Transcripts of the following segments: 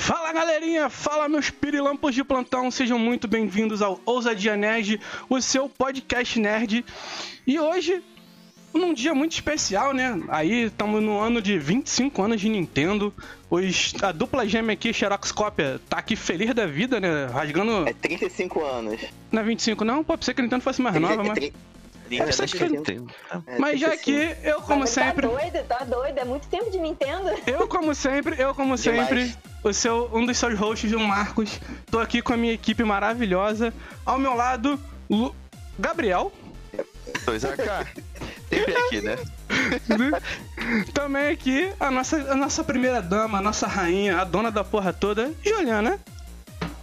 Fala galerinha, fala meus pirilampos de plantão, sejam muito bem-vindos ao Ousadia Nerd, o seu podcast nerd. E hoje, num dia muito especial, né? Aí estamos no ano de 25 anos de Nintendo. Os, a dupla gêmea aqui, Xerox Cópia, tá aqui feliz da vida, né? Rasgando. É 35 anos. Não é 25, não? Pode ser que a Nintendo fosse mais nova, mas. Nintendo Essa é que- Nintendo. É, Mas já 35. que eu, como Mas sempre. Tá doido, tá doido. É muito tempo de Nintendo. Eu, como sempre, eu, como Demais. sempre, o seu, um dos seus hosts, o Marcos. Tô aqui com a minha equipe maravilhosa. Ao meu lado, Lu- Gabriel. 2AK. Sempre aqui, né? Também aqui, a nossa, a nossa primeira dama, a nossa rainha, a dona da porra toda, Juliana.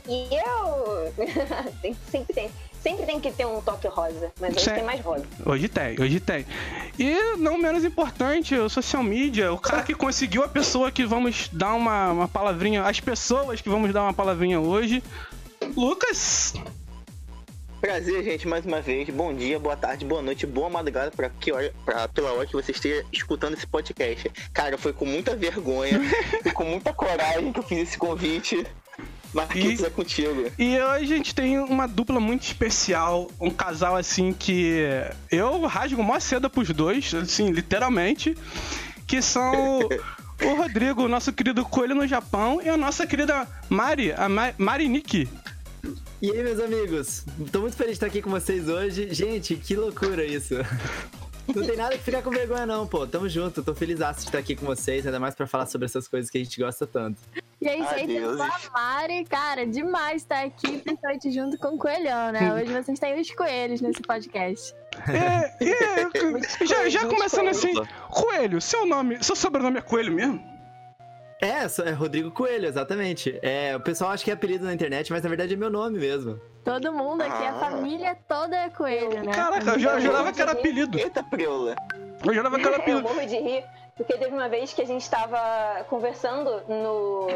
E eu. sempre tem. Sempre tem que ter um toque rosa. Mas hoje Sim. tem mais rosa. Hoje tem, hoje tem. E não menos importante, o social media, o cara que conseguiu a pessoa que vamos dar uma, uma palavrinha, as pessoas que vamos dar uma palavrinha hoje, Lucas. Prazer, gente, mais uma vez. Bom dia, boa tarde, boa noite, boa madrugada pra que hora, pra, pela hora que você esteja escutando esse podcast. Cara, foi com muita vergonha e com muita coragem que eu fiz esse convite. Marquitos E- é contigo. E hoje a gente tem uma dupla muito especial, um casal assim que eu rasgo mó seda pros dois, assim, literalmente, que são o Rodrigo, o nosso querido coelho no Japão, e a nossa querida Mari, a Ma Mariniki. E aí, meus amigos? Tô muito feliz de estar aqui com vocês hoje. Gente, que loucura isso. Não tem nada que ficar com vergonha, não, pô. Tamo junto. Tô feliz de estar aqui com vocês, ainda mais pra falar sobre essas coisas que a gente gosta tanto. E aí, gente, eu sou a Mari, cara, demais estar aqui, principalmente junto com o Coelhão, né? Hoje vocês têm os coelhos nesse podcast. É, e, já, já começando assim, coelho. Seu nome, seu sobrenome é Coelho mesmo? É, é Rodrigo Coelho, exatamente. É, o pessoal acha que é apelido na internet, mas na verdade é meu nome mesmo. Todo mundo aqui, a Ah. família toda é coelho, né? Caraca, eu já- eu jurava que era apelido. Eita, preula. Eu jurava que era Eu apelido. morro de rir, porque teve uma vez que a gente tava conversando no.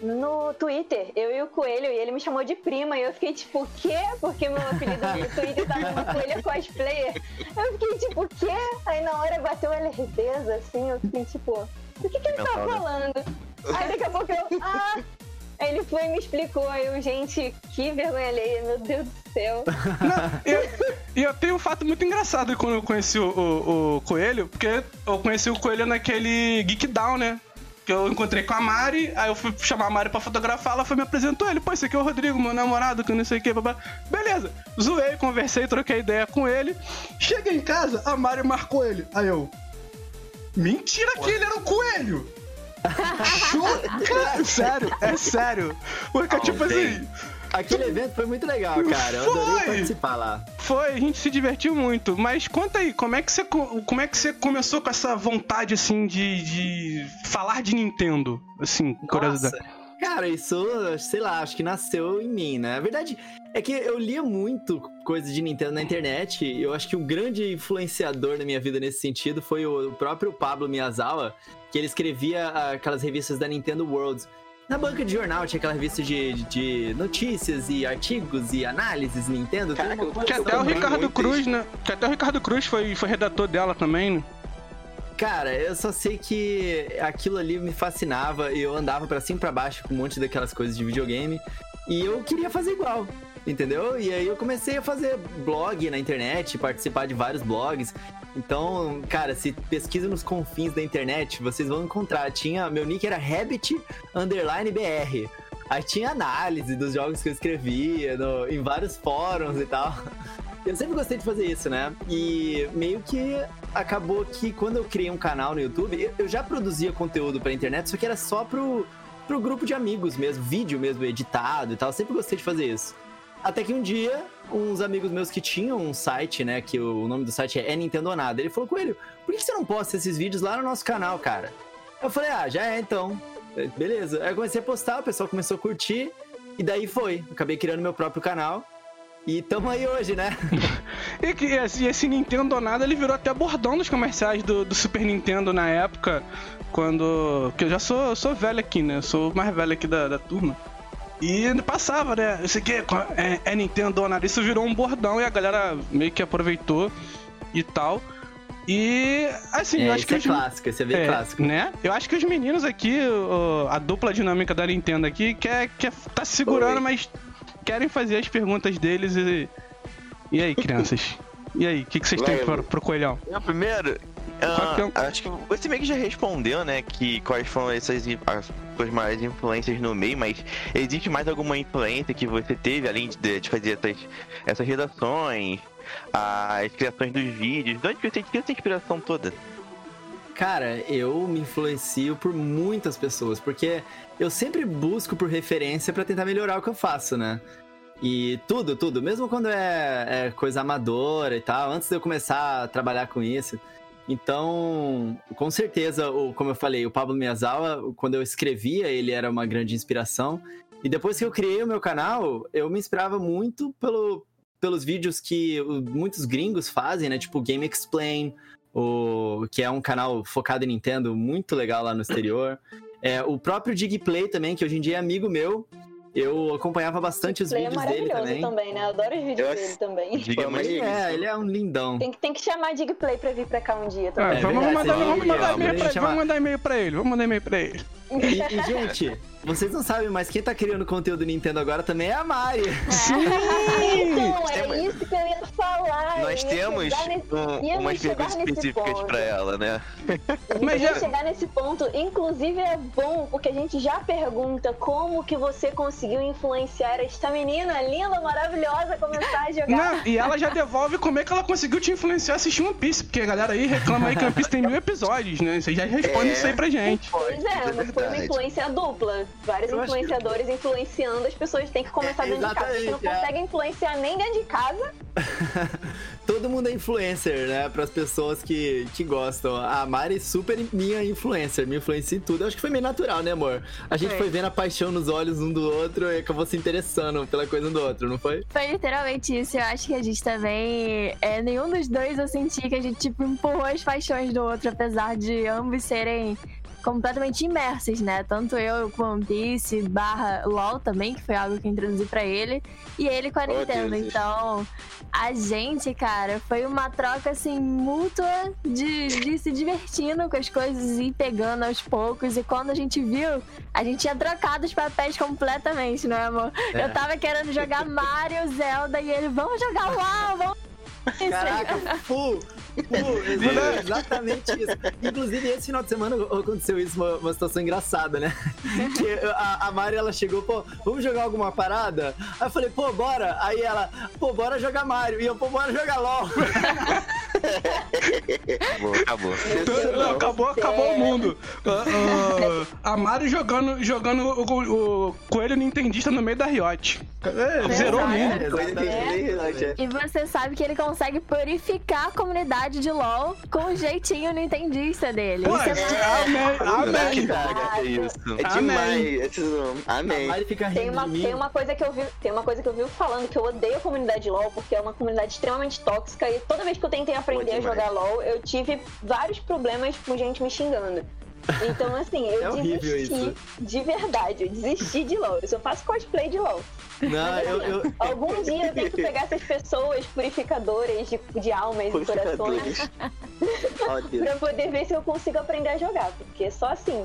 No Twitter, eu e o Coelho, e ele me chamou de prima, e eu fiquei tipo, o quê? Porque meu apelido no Twitter tava no Coelho Cosplayer. Eu fiquei tipo, o quê? Aí na hora bateu a lerdeza, assim, eu fiquei tipo, o que que ele tá Mental, né? falando? Aí daqui a pouco eu, ah! Aí ele foi e me explicou, aí eu, gente, que vergonha alheia, meu Deus do céu. E eu, e eu tenho um fato muito engraçado quando eu conheci o, o- o Coelho, porque eu conheci o Coelho naquele Geek Down, né? Que eu encontrei com a Mari, aí eu fui chamar a Mari pra fotografar, ela foi me apresentou ele, pô, esse aqui é o Rodrigo, meu namorado, que não sei o que, babá. Beleza, zoei, conversei, troquei ideia com ele. Cheguei em casa, a Mari marcou ele. Aí eu. Mentira que ele era o Coelho! Choca... Sério, é sério. Porque, tipo assim, Aquele evento foi muito legal, cara. Eu Foi! adorei participar lá. Foi, a gente se divertiu muito. Mas conta aí, como é que você, co- como é que você começou com essa vontade, assim, de, de falar de Nintendo? Assim, curiosidade. Nossa. Cara, isso, sei lá, acho que nasceu em mim, né? A verdade é que eu lia muito coisa de Nintendo na internet. e Eu acho que um grande influenciador na minha vida nesse sentido foi o próprio Pablo Miyazawa, que ele escrevia aquelas revistas da Nintendo World. Na banca de jornal tinha aquela revista de, de notícias e artigos e análises Nintendo. Caraca, Que até o Ricardo Cruz, né? Que até o Ricardo Cruz foi, foi redator dela também, né? Cara, eu só sei que aquilo ali me fascinava e eu andava pra cima e pra baixo com um monte daquelas coisas de videogame e eu queria fazer igual, entendeu? E aí eu comecei a fazer blog na internet, participar de vários blogs. Então, cara, se pesquisa nos confins da internet, vocês vão encontrar. Tinha, meu nick era Rabbit underline BR. Aí tinha análise dos jogos que eu escrevia no- em vários fóruns e tal. Eu sempre gostei de fazer isso, né? E meio que acabou que quando eu criei um canal no YouTube, eu- já produzia conteúdo pra internet, só que era só pro, pro grupo de amigos mesmo, vídeo mesmo, editado e tal. Eu sempre gostei de fazer isso. Até que um dia, uns amigos meus que tinham um site, né? Que o nome do site é Nintendo Nada, ele falou, Coelho, por que você não posta esses vídeos lá no nosso canal, cara? Eu falei, ah, já é então. É, Beleza. Aí eu comecei a postar, o pessoal começou a curtir, e daí foi. Acabei criando meu próprio canal. E tamo aí hoje, né? E esse, Nintendo nada, ele virou até bordão dos comerciais do, do Super Nintendo na época, quando... que eu já sou, sou velho aqui, né? Sou o mais velho aqui da, da turma. E ainda passava, né? Isso aqui é, é Nintendo nada. Isso virou um bordão e a galera meio que aproveitou e tal. E, assim, É, eu acho que é os- clássico, esse é bem é, clássico. né? Eu acho que os meninos aqui, o- a dupla dinâmica da Nintendo aqui, quer, quer tá se segurando, Oi. mas querem fazer as perguntas deles e. E aí, crianças? E aí, o que, que vocês têm pro, pro coelhão? Eu, primeiro, é o- acho que você meio que já respondeu, né? Que quais foram essas as suas maiores influências no meio, mas existe mais alguma influência que você teve, além de, de fazer essas, essas redações, as criações dos vídeos? De onde você tira essa inspiração toda? Cara, eu me influencio por muitas pessoas, porque eu sempre busco por referência pra tentar melhorar o que eu faço, né? E tudo, tudo, mesmo quando é, é coisa amadora e tal, antes de eu começar a trabalhar com isso. Então, com certeza, o, como eu falei, o Pablo Miyazawa, quando eu escrevia, ele era uma grande inspiração. E depois que eu criei o meu canal, eu me inspirava muito pelo, pelos vídeos que muitos gringos fazem, né? Tipo Game Explain, o, que é um canal focado em Nintendo, muito legal lá no exterior. É, o próprio Digplay também, que hoje em dia é amigo meu. Eu acompanhava bastante os Play é vídeos dele maravilhoso também. também. né? Eu adoro os vídeos Eu- dele também. Diga mais. É, ele é um lindão. Tem que, tem que chamar a Digplay pra vir pra cá um dia também. É vamos, verdade, mandar, vamos, mandar e-mail pra, chamar. vamos mandar e-mail pra ele, vamos mandar e-mail pra ele. E, e, gente, vocês não sabem, mas quem tá criando conteúdo Nintendo agora também é a Mari. Então, é temos- isso que eu ia falar. Nós eu ia temos nesse- um- umas perguntas específicas ponto. pra ela, né? A gente Mas já- chegar nesse ponto. Inclusive é bom, porque a gente já pergunta como que você conseguiu influenciar esta menina linda, maravilhosa, a começar a jogar. Não, e ela já devolve como é que ela conseguiu te influenciar a assistir One Piece, porque a galera aí reclama aí que One Piece tem mil episódios, né? Vocês já respondem É. isso aí pra gente. Pois é, é mas foi uma influência dupla. Vários Eu acho que- influenciadores influenciando as pessoas têm que começar É, dentro de casa. Se não é. consegue influenciar nem dentro de casa, Todo mundo é influencer, né? Para as pessoas que, que gostam. A Mari super minha influencer, me influencia em tudo. Eu acho que foi meio natural, né, amor? A gente Foi. foi vendo a paixão nos olhos um do outro e acabou se interessando pela coisa um do outro, não foi? Foi literalmente isso. Eu acho que a gente também. É, nenhum dos dois eu senti que a gente tipo, empurrou as paixões do outro, apesar de ambos serem completamente imersos, né? Tanto eu com One Piece barra LOL também, que foi algo que eu introduzi pra ele, e ele com a Oh, Nintendo. Então, a gente, cara, foi uma troca assim mútua de, de se divertindo com as coisas e pegando aos poucos. E quando a gente viu, a gente tinha trocado os papéis completamente, não é, amor? É. Eu tava querendo jogar Mario, Zelda e ele, vamos jogar LOL, vamos. Caraca, full! Exatamente isso. Inclusive, esse final de semana aconteceu isso, uma, uma situação engraçada, né? Que a, a Mari, ela chegou, pô, vamos jogar alguma parada? Aí eu falei, pô, bora. Aí ela, pô, bora jogar Mario. E eu, pô, bora jogar LOL. Acabou, acabou. Não, acabou, acabou o mundo. Ah, ah, a Mari jogando, jogando o, o coelho nintendista no meio da Riot. É, zerou o mundo. Que Exatamente. nem relógio. E você sabe que ele consegue purificar a comunidade de LoL com o jeitinho nintendista dele. Pô, Isso é amém, amém. É Amém. demais. Amém. Tem uma, de mim. tem uma coisa que eu vi, tem uma coisa que eu vi falando que eu odeio a comunidade LoL porque é uma comunidade extremamente tóxica e toda vez que eu tentei aprender a demais. jogar LoL, eu tive vários problemas com gente me xingando. Então, assim, eu É desisti isso. de verdade, eu desisti de LoL. Eu só faço cosplay de LoL. Não, eu, eu, Algum dia eu tenho que pegar essas pessoas purificadoras de, de almas e corações Deus. pra poder ver se eu consigo aprender a jogar, porque só assim.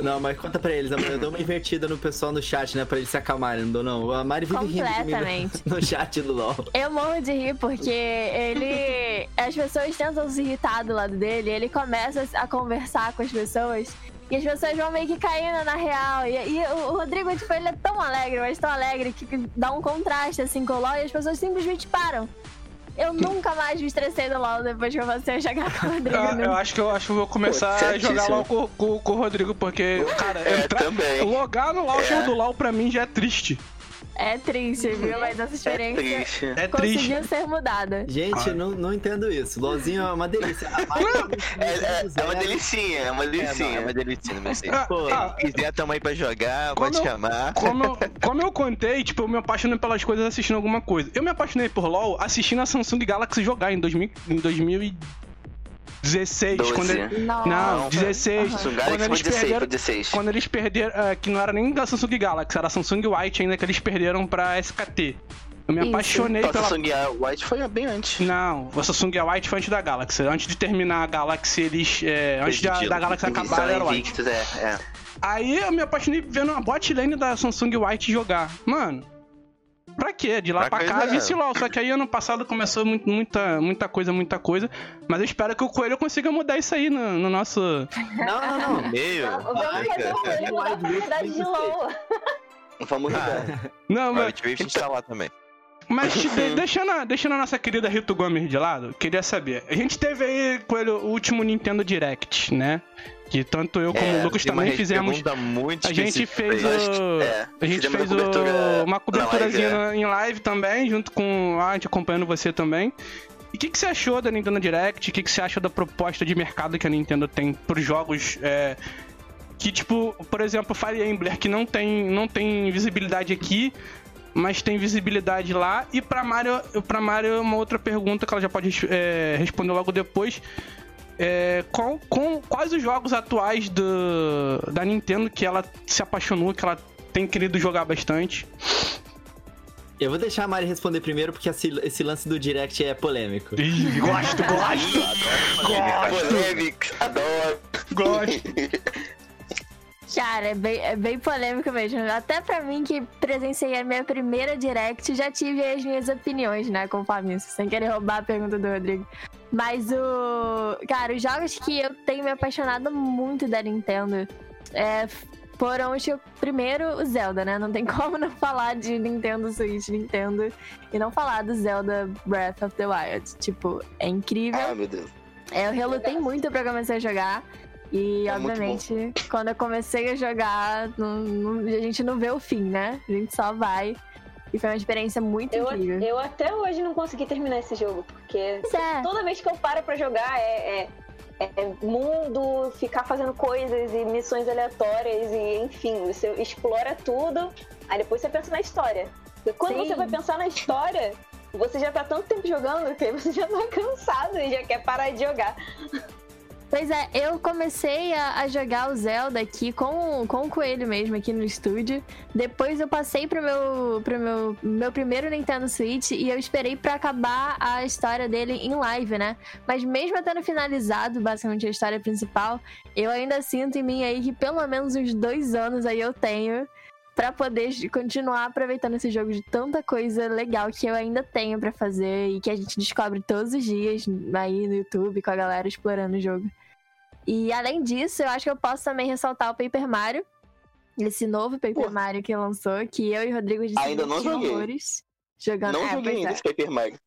Não, mas conta pra eles, amor. Eu dou uma invertida no pessoal no chat, né? Pra eles se acalmarem, não dou não. A Mari vive Completamente. no, no chat do LOL. Eu morro de rir porque ele. As pessoas tentam se irritar do lado dele, ele começa a conversar com as pessoas. E as pessoas vão meio que caindo na real. E, e o Rodrigo, tipo, ele é tão alegre, mas tão alegre que que dá um contraste assim com o LOL e as pessoas simplesmente param. Eu nunca mais me estressei no LOL depois que eu comecei a jogar com o Rodrigo. Ah, né? eu acho que eu acho que eu vou começar Pô, a jogar. LOL com, com, com o Rodrigo, porque, cara, É, entrar- também. logar no LOL É. show do LOL pra mim já é triste. É triste, viu? Mas essa É experiência triste. É triste. conseguiu ser mudada. Gente, não, não entendo isso. LOLzinho é uma delícia. É, é, é uma delicinha, é uma É, não, delicinha. é uma delícia, meu filho. Ah, Pô, ah, Se quiser, tamo aí pra jogar, pode eu- chamar. como, eu, como eu contei, tipo, eu me apaixonei pelas coisas assistindo alguma coisa. Eu me apaixonei por LoL assistindo a Samsung Galaxy jogar em, 2000, em 2016. Doze. Quando ele- Nossa. não, 16. Samsung Quando eles 16, perderam, foi 16. quando eles perderam, ah, que não era nem da Samsung Galaxy, era Samsung White ainda que eles perderam pra SKT. Eu me Isso. apaixonei pela. Samsung White foi bem antes. Não, o Samsung White foi antes da Galaxy. Antes de terminar a Galaxy, eles. é, antes da, da Galaxy acabar, era o White. invictos, é, é. Aí eu me apaixonei vendo a bot lane da Samsung White jogar. Mano, pra quê? De lá Pra pra cá, coisa- vice LOL. Só que aí ano passado começou muito, muita, muita coisa, muita coisa. Mas eu espero que o Coelho consiga mudar isso aí no, no nosso. Não, não, não. Meio. Vamos fazer um coelho mudar a comunidade de LOL. Vamos jogar. Não, Mas mas, a gente tá lá também. Mas de- deixando, a, deixando a nossa querida Rito Gomes de lado, queria saber. A gente teve aí, Coelho, o último Nintendo Direct, né? Que tanto eu como É, o Lucas também fizemos. A gente fez o. É, A gente fez cobertura uma na coberturazinha live, é. em live também, junto com a gente acompanhando você também. E o que, que você achou da Nintendo Direct? O que, que você acha da proposta de mercado que a Nintendo tem pros jogos é, que, tipo, por exemplo, Fire Emblem, que não tem, não tem visibilidade aqui, mas tem visibilidade lá. E pra Mario, pra Mario uma outra pergunta que ela já pode é, responder logo depois. É, qual- com, quais os jogos atuais do, da Nintendo que ela se apaixonou, que ela tem querido jogar bastante? Eu vou deixar a Mari responder primeiro, porque esse, lance do direct é polêmico. Ih, gosto, gosto, Polêmica, adoro. gosto. Cara, é bem, é bem polêmico mesmo. Até pra mim, que presenciei a minha primeira direct, já tive as minhas opiniões, né, conforme isso, sem querer roubar a pergunta do Rodrigo. Mas o. Cara, os jogos que eu tenho me apaixonado muito da Nintendo é, foram os que primeiro o Zelda, né? Não tem como não falar de Nintendo Switch, Nintendo, e não falar do Zelda Breath of the Wild. Tipo, é incrível. Ah, meu Deus. É, eu relutei muito pra começar a jogar. E, É obviamente, quando eu comecei a jogar, não- não- a gente não vê o fim, né? A gente só vai. E foi uma experiência muito Eu, incrível. eu até hoje não consegui terminar esse jogo, porque é. toda vez que eu paro pra jogar é, é- é mundo, ficar fazendo coisas e missões aleatórias e enfim, você explora tudo, aí depois você pensa na história. Porque quando Sim. você vai pensar na história, você já tá tanto tempo jogando que aí você já tá cansado e já quer parar de jogar. Pois é, eu comecei a, a jogar o Zelda aqui com, com o Coelho mesmo, aqui no estúdio. Depois eu passei pro meu, pro meu, meu primeiro Nintendo Switch e eu esperei pra acabar a história dele em live, né? Mas mesmo tendo finalizado basicamente a história principal, eu ainda sinto em mim aí que pelo menos uns dois anos aí eu tenho pra poder continuar aproveitando esse jogo de tanta coisa legal que eu ainda tenho pra fazer e que a gente descobre todos os dias aí no YouTube com a galera explorando o jogo. E além disso, eu acho que eu posso também ressaltar o Paper Mario. Esse novo Paper Pô. Mario que lançou, que eu e o Rodrigo a gente Ainda não joguei. horrores Jogando. Não é, joguei ainda é. esse Paper Mario.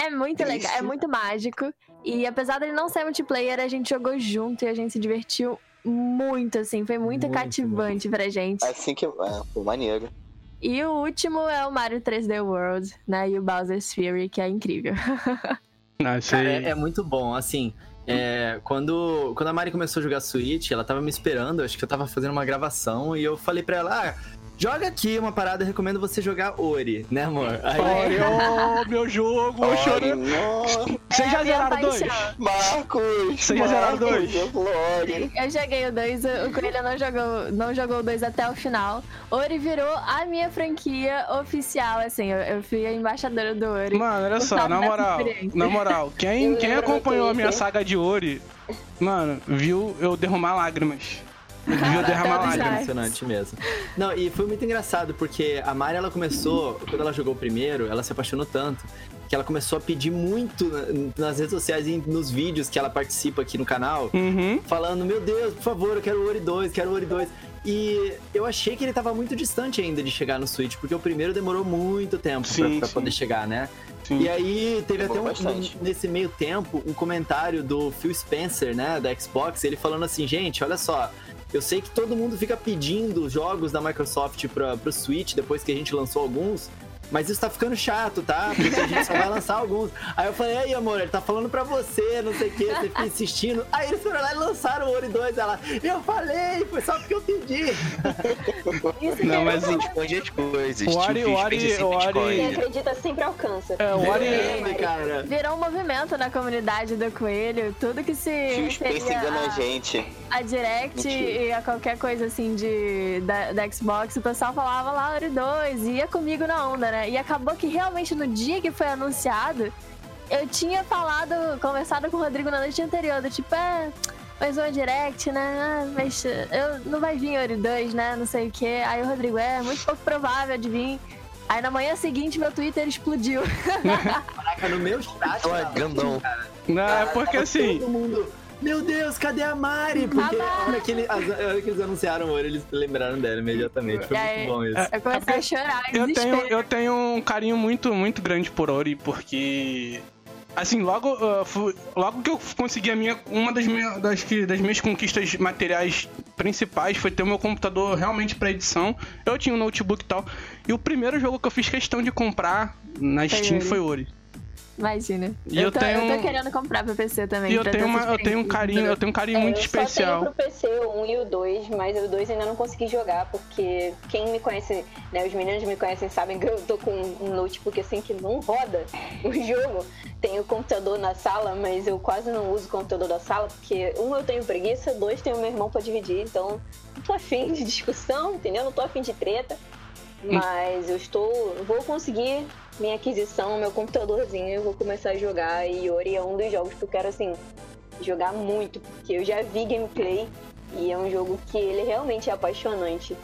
É muito legal, é muito mágico. E apesar dele não ser multiplayer, a gente jogou junto e a gente se divertiu muito, assim. Foi muito, Muito cativante pra gente. Assim que. Ah, pô, maneiro. E o último é o Mario 3D World, né? E o Bowser's Fury, que é incrível. Isso Cara, é, é muito bom, assim. é, quando, quando a Mari começou a jogar Switch, ela tava me esperando, acho que eu tava fazendo uma gravação, e eu falei pra ela, ah, joga aqui uma parada, eu recomendo você jogar Ori, né, amor? Aí, Olha, ô, meu jogo, chorei. nossa, Vocês já É zeraram dois? paixão. Marcos! Você já zeraram dois? eu Glória. Eu joguei o 2, o Coelho não jogou, não jogou o 2 até o final. Ori virou a minha franquia oficial, assim. Eu, eu fui a embaixadora do Ori. Mano, olha só, na moral, na moral, quem, Eu quem acompanhou a minha saga de Ori, mano, viu eu derramar lágrimas. Viu derramar É já. lágrimas. impressionante mesmo. Não, e foi muito engraçado, porque a Mari, ela começou, quando ela jogou o primeiro, ela se apaixonou tanto, que ela começou a pedir muito na- nas redes sociais e nos vídeos que ela participa aqui no canal, Uhum. falando, meu Deus, por favor, eu quero o Ori 2, quero o Ori 2. E eu achei que ele tava muito distante ainda de chegar no Switch, porque o primeiro demorou muito tempo pra- Sim, pra, sim. poder chegar, né? Sim. E aí teve até Demorou um, bastante. um- nesse meio tempo um comentário do Phil Spencer, né, da Xbox, ele falando assim, gente, olha só, eu sei que todo mundo fica pedindo jogos da Microsoft pra, pro Switch depois que a gente lançou alguns, mas isso tá ficando chato, tá? Porque a gente só vai lançar alguns. Aí eu falei, ei, amor, ele tá falando pra você, não sei o que, você fica insistindo. Aí eles foram lá e lançaram o Ori 2, ela, eu falei, foi só porque eu pedi. Isso Não, é mas bom. o- Esconde as coisas. O Ori- o Ori- o Ori- Quem acredita sempre alcança. É, o Ori. Cara. Virou um movimento na comunidade do Coelho. Tudo que se Tio referia engana a a, gente. a Direct Mentira. e a qualquer coisa assim de, da, da Xbox, o pessoal falava lá Ori 2 e ia comigo na onda, né? Né? E acabou que realmente no dia que foi anunciado, eu tinha falado, conversado com o Rodrigo na noite anterior, do tipo, é, mais uma direct, né? Ah, mas eu, não vai vir Ori 2, né? Não sei o quê. Aí o Rodrigo, é, muito pouco provável de vir. Aí na manhã seguinte meu Twitter explodiu. Caraca, no meu chat. Grandão. cara. Não, é porque assim. Todo mundo. Meu Deus, cadê a Mari? Porque A hora que, ele- na hora que eles anunciaram o Ori, eles lembraram dela imediatamente. Foi aí- muito bom isso. Eu comecei a chorar, Eu desespero. tenho, eu tenho um carinho muito, muito grande por Ori, porque. Assim, logo, uh, fu- logo que eu consegui a minha. Uma das, minha, das, que- das minhas conquistas materiais principais foi ter o meu computador realmente pra edição. Eu tinha um notebook e tal. E o primeiro jogo que eu fiz questão de comprar na Foi Steam Ori. foi Ori. Imagina. E eu, eu tô, tenho- eu tô querendo comprar pra PC também. E eu tenho, uma, eu tenho um carinho, eu tenho um carinho muito É, eu especial. só tenho pro PC o 1 e o 2, mas o 2 ainda não consegui jogar, porque quem me conhece, né, os meninos me conhecem sabem que eu tô com um notebook assim que não roda o jogo. Tenho o computador na sala, mas eu quase não uso o computador da sala, porque um eu tenho preguiça, dois tenho meu irmão pra dividir, então não tô afim de discussão, entendeu? Não tô afim de treta. Mas eu estou. Vou conseguir minha aquisição, meu computadorzinho, eu vou começar a jogar. E Ori é um dos jogos que eu quero, assim, jogar muito, porque eu já vi gameplay e é um jogo que ele realmente é apaixonante.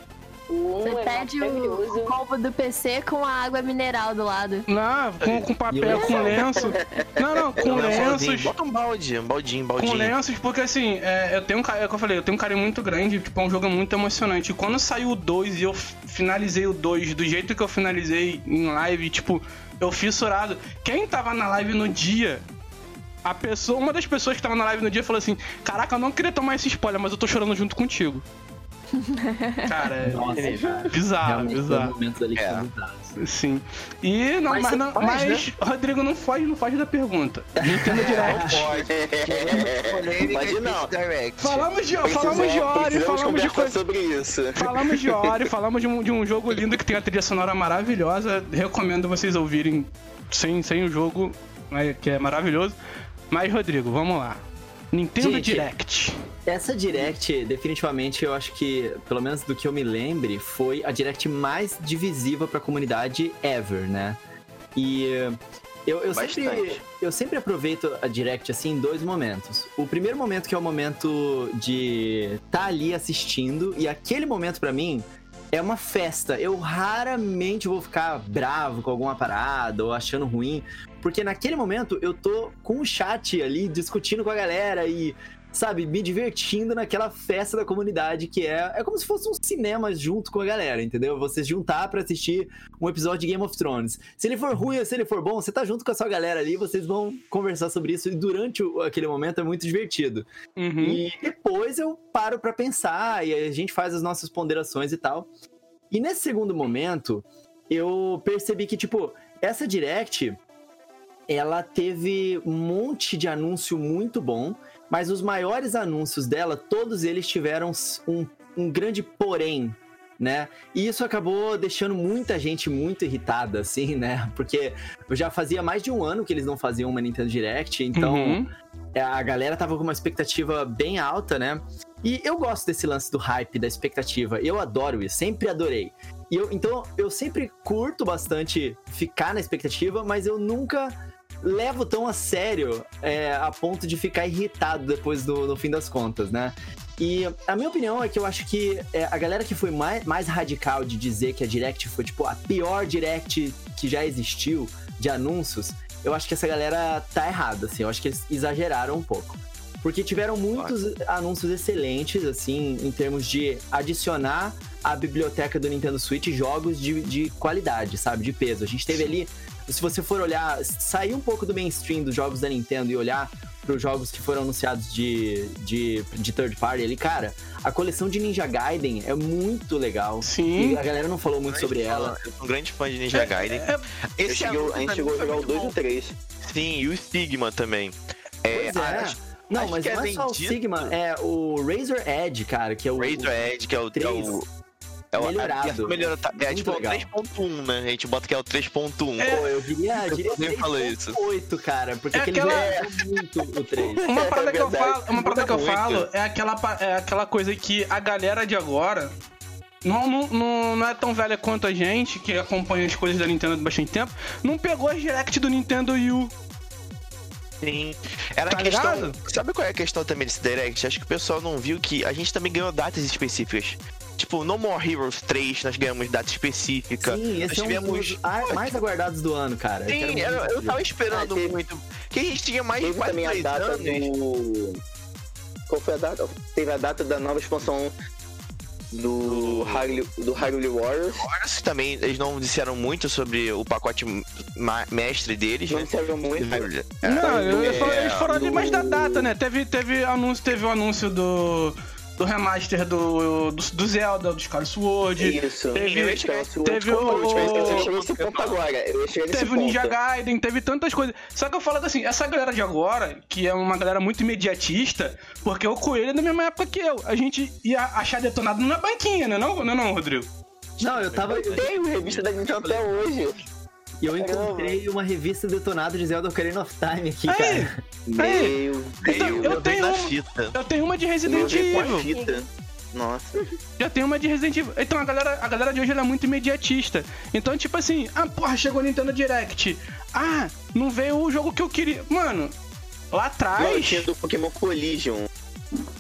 O 1 Você é pede o, o combo do PC com a água mineral do lado. Não, com, com papel, com lenço. Não, não, com lenços. Bota um balde, um baldinho, um Com baldinho. lenços, porque assim, é, eu tenho um carinho, é o que eu falei, eu tenho um carinho muito grande, tipo, é um jogo muito emocionante. E quando saiu o 2 e eu finalizei o 2 do jeito que eu finalizei em live, tipo, eu fissurado. Quem tava na live no dia, a pessoa, uma das pessoas que tava na live no dia falou assim: Caraca, eu não queria tomar esse spoiler, mas eu tô chorando junto contigo. Cara, é Nossa, cara. bizarro, bizarro. momentos ali que É. Sim. E não, Mas mas, não, faz, mas Rodrigo não foge, não foge da pergunta. Nintendo Direct. Polêmica Mas não. Direct. Falamos de, falamos de Ori, falamos de coisa. sobre isso. Falamos de Ori, falamos de um, de um jogo lindo que tem a trilha sonora maravilhosa. Recomendo vocês ouvirem sem, sem o jogo, né, que é maravilhoso. Mas, Rodrigo, vamos lá. Nintendo Gente, Direct. Essa Direct, definitivamente, eu acho que, pelo menos do que eu me lembre, foi a Direct mais divisiva pra comunidade ever, né? E eu, eu, sempre, eu sempre aproveito a Direct, assim, em dois momentos. O primeiro momento que é o momento de estar ali assistindo, e aquele momento pra mim é uma festa. Eu raramente vou ficar bravo com alguma parada ou achando ruim, porque naquele momento eu tô com o chat ali discutindo com a galera e, sabe, me divertindo naquela festa da comunidade que é. É como se fosse um cinema junto com a galera, entendeu? Você se juntar pra assistir um episódio de Game of Thrones. Se ele for ruim ou se ele for bom, você tá junto com a sua galera ali, vocês vão conversar sobre isso e durante o- aquele momento é muito divertido. Uhum. E depois eu paro pra pensar e a gente faz as nossas ponderações e tal. E nesse segundo momento, eu percebi que, tipo, essa Direct, ela teve um monte de anúncio muito bom, mas os maiores anúncios dela, todos eles tiveram um, um grande porém, né? E isso acabou deixando muita gente muito irritada, assim, né? Porque eu já fazia mais de um ano que eles não faziam uma Nintendo Direct, então Uhum. é, a galera tava com uma expectativa bem alta, né? E eu gosto desse lance do hype, da expectativa. Eu adoro isso, sempre adorei. E eu, então, eu sempre curto bastante ficar na expectativa, mas eu nunca levo tão a sério é, a ponto de ficar irritado depois do, no fim das contas, né? E a minha opinião é que eu acho que é, a galera que foi mais, mais radical de dizer que a Direct foi, tipo, a pior Direct que já existiu de anúncios, eu acho que essa galera tá errada, assim. Eu acho que eles exageraram um pouco. Porque tiveram muitos anúncios excelentes, assim, em termos de adicionar à biblioteca do Nintendo Switch jogos de, de qualidade, sabe? De peso. A gente teve ali, se você for olhar, sair um pouco do mainstream dos jogos da Nintendo e olhar para os jogos que foram anunciados de, de, de third party ali, cara, a coleção de Ninja Gaiden é muito legal. Sim. E a galera não falou muito sobre ela. Eu sou um grande fã de Ninja Gaiden. É, cheguei- a gente chegou a jogar o 2 e o 3. Sim, e o Sigma também. É, Pois é. acho- Não, acho mas que não é é só o vendido- Sigma, é o Razor Edge, cara, que é o. Razor Edge, que é o. É três o é o melhorado. a melhorada. É tipo o legal. 3.1, né? A gente bota que é o 3.1. Pô, eu diria, eu diria nem falei isso. 3.8, cara, porque É aquele aquela- é muito o 3. Uma parada que eu falo, uma parada que eu falo é aquela, é aquela coisa que a galera de agora não, não, não, não é tão velha quanto a gente, que acompanha as coisas da Nintendo há bastante tempo, não pegou as direct do Nintendo Wii U. Sim. Era Tá a questão. ligado? Sabe qual é a questão também desse Direct? Acho que o pessoal não viu que a gente também ganhou datas específicas. Tipo, No More Heroes 3, nós ganhamos data específica. Sim, esse é um tivemos- dos mais aguardados do ano, cara. Eu Sim, eu, eu ver. tava esperando Ah, teve- muito. Que a gente tinha mais de Teve quase também a data anos. do. Qual foi a data? Teve a data da nova expansão do Hyrule, do Hyrule Warriors. Agora também, eles não disseram muito sobre o pacote ma- mestre deles, Não né? disseram muito. É. Não, eles foram, é, eles foram ali mais da data, né? Teve, teve anúncio, teve o anúncio do. Do remaster do, do, do Zelda, do Skyward Sword. Isso. Teve- Eu chegar nesse teve o- Eu. Eu Teve o ponto. Ninja Gaiden, teve tantas coisas. Só que eu falo assim, essa galera de agora, que é uma galera muito imediatista, porque o Coelho é da mesma época que eu. A gente ia achar detonado na banquinha, né? Não, não, não, Rodrigo? Não, eu tava. Eu tenho revista da Nintendo até hoje. E eu encontrei uma revista detonada de Zelda Ocarina of Time aqui, Aí, cara. Aí. Meu Então, Deus. eu Eu tenho na fita. eu tenho uma de Resident Evil. fita. Nossa. Já tem uma de Resident Evil. Então a galera, a galera de hoje ela é muito imediatista. Então, tipo assim, ah, porra, chegou o Nintendo Direct. Ah, não veio o jogo que eu queria. Mano, lá Não, atrás. tinha do Pokémon Collision.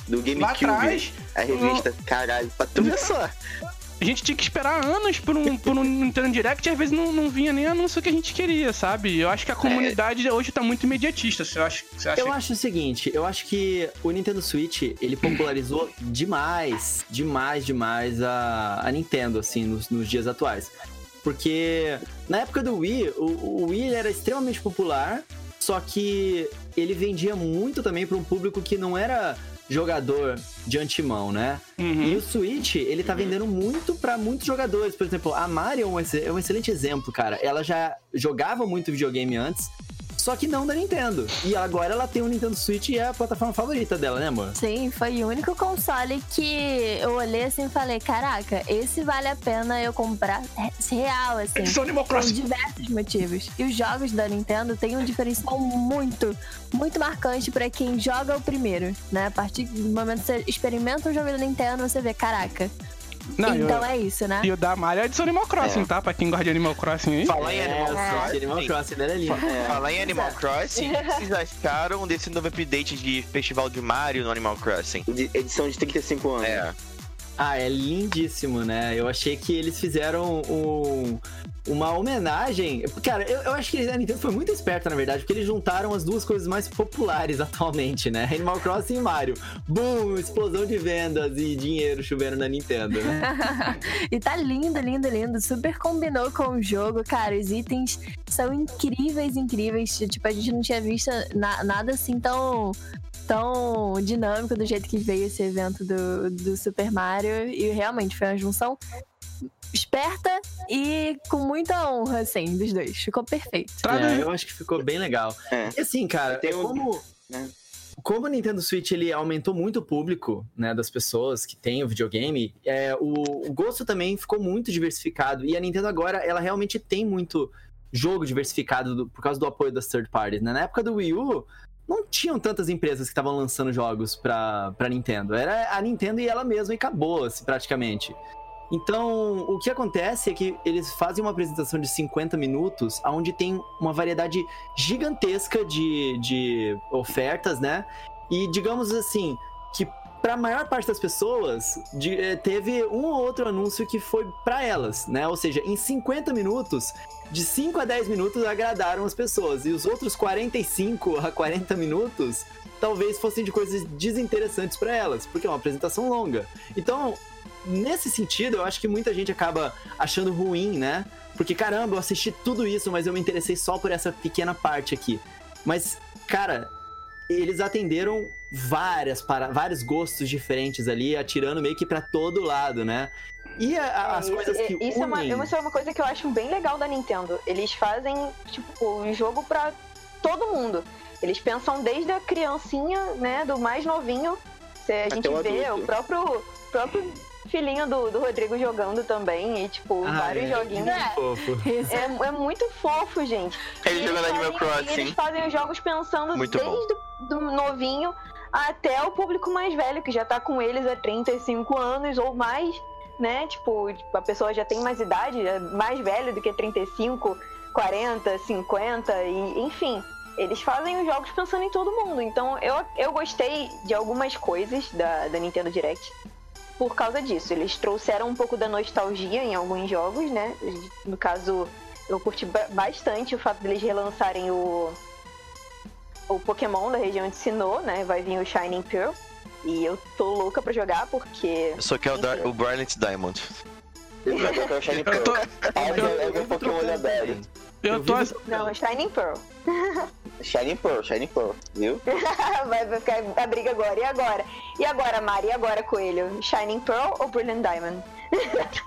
Do Lá GameCube. atrás, A revista, caralho, pra tu ver só. A gente tinha que esperar anos por um, por um Nintendo Direct e às vezes não, não vinha nem anúncio que a gente queria, sabe? Eu acho que a comunidade hoje tá muito imediatista. Você acha? Você acha? Eu acho o seguinte, eu acho que o Nintendo Switch, ele popularizou demais, demais, demais a, a Nintendo, assim, nos, nos dias atuais. Porque na época do Wii, o, o Wii era extremamente popular, só que ele vendia muito também para um público que não era jogador de antemão, né? Uhum. E o Switch, ele tá vendendo muito pra muitos jogadores. Por exemplo, a Mari é é um excelente exemplo, cara. Ela já jogava muito videogame antes, só que não da Nintendo. E agora ela tem o Nintendo Switch e é a plataforma favorita dela, né, amor? Sim, foi o único console que eu olhei assim e falei: caraca, esse vale a pena eu comprar real, assim. Edição Animal Por diversos motivos. E os jogos da Nintendo têm um diferencial muito, muito marcante pra quem joga o primeiro, né? A partir do momento que você experimenta um jogo da Nintendo, você vê, caraca. Não, então eu, é isso, né? E o da Mario é edição Animal Crossing, É. tá? Pra quem gosta de Animal Crossing aí. Falar em Animal É, Crossing. Animal Crossing, ele era lindo. Falar em Animal Crossing, o que vocês acharam desse novo update de Festival de Mario no Animal Crossing? De- edição de 35 anos. É. Ah, é lindíssimo, né? Eu achei que eles fizeram um- uma homenagem. Cara, eu, eu acho que a Nintendo foi muito esperta, na verdade, porque eles juntaram as duas coisas mais populares atualmente, né? Animal Crossing e Mario. Boom! Explosão de vendas e dinheiro chovendo na Nintendo, né? e tá lindo, lindo, lindo. Super combinou com o jogo, cara. Os itens são incríveis, incríveis. Tipo, a gente não tinha visto na- nada assim tão. Tão dinâmico do jeito que veio esse evento do, do Super Mario. E realmente foi uma junção esperta e com muita honra, assim, dos dois. Ficou perfeito. É, eu acho que ficou bem legal. É. E assim, cara, Tem um- como. né? Como o Nintendo Switch ele aumentou muito o público né, das pessoas que têm o videogame, é, o, o gosto também ficou muito diversificado. E a Nintendo agora, ela realmente tem muito jogo diversificado do- por causa do apoio das third parties. Né? Na época do Wii U, não tinham tantas empresas que estavam lançando jogos pra, pra Nintendo. Era a Nintendo e ela mesma e acabou, assim, praticamente. Então, o que acontece é que eles fazem uma apresentação de 50 minutos, onde tem uma variedade gigantesca de, de ofertas, né? E digamos assim, que para a maior parte das pessoas, de- eh, teve um ou outro anúncio que foi para elas, né? Ou seja, em 50 minutos, de 5 a 10 minutos agradaram as pessoas. E os outros 45 a 40 minutos talvez fossem de coisas desinteressantes para elas, porque é uma apresentação longa. Então, nesse sentido, eu acho que muita gente acaba achando ruim, né? Porque caramba, eu assisti tudo isso, mas eu me interessei só por essa pequena parte aqui. Mas, cara, eles atenderam várias para vários gostos diferentes ali, atirando meio que pra todo lado, né? E a- a- as É, coisas que isso é uma, unem... isso é uma coisa que eu acho bem legal da Nintendo. Eles fazem, tipo, um jogo pra todo mundo. Eles pensam desde a criancinha, né, do mais novinho. Se a gente o vê adulto. o próprio, próprio filhinho do, do Rodrigo jogando também. E, tipo, Ah, vários é, joguinhos. que fofo. Esse É, é muito fofo, gente. Ele E jogando eles Animal fazem- e Crossing. Eles fazem os jogos pensando Muito desde do novinho até o público mais velho, que já tá com eles há 35 anos ou mais. né? Tipo, tipo, a pessoa já tem mais idade, é mais velha do que 35, 40, 50, e enfim. Eles fazem os jogos pensando em todo mundo. Então eu, eu gostei de algumas coisas da, da Nintendo Direct por causa disso. Eles trouxeram um pouco da nostalgia em alguns jogos, né? No caso, eu curti ba- bastante o fato deles relançarem o, o Pokémon da região de Sinnoh, né? Vai vir o Shining Pearl. E eu tô louca pra jogar porque. Eu só quero dar o Brilliant Diamond. Eu quero Shiny Eu tô, Pearl. Ah, é meu Pokémon lendário. Eu tô, vi- Não, Shining Pearl. Shiny Pearl, Shiny Pearl, viu? vai, vai ficar a briga agora. E agora? E agora, Mari? E agora, Coelho? Shining Pearl ou Brilliant Diamond?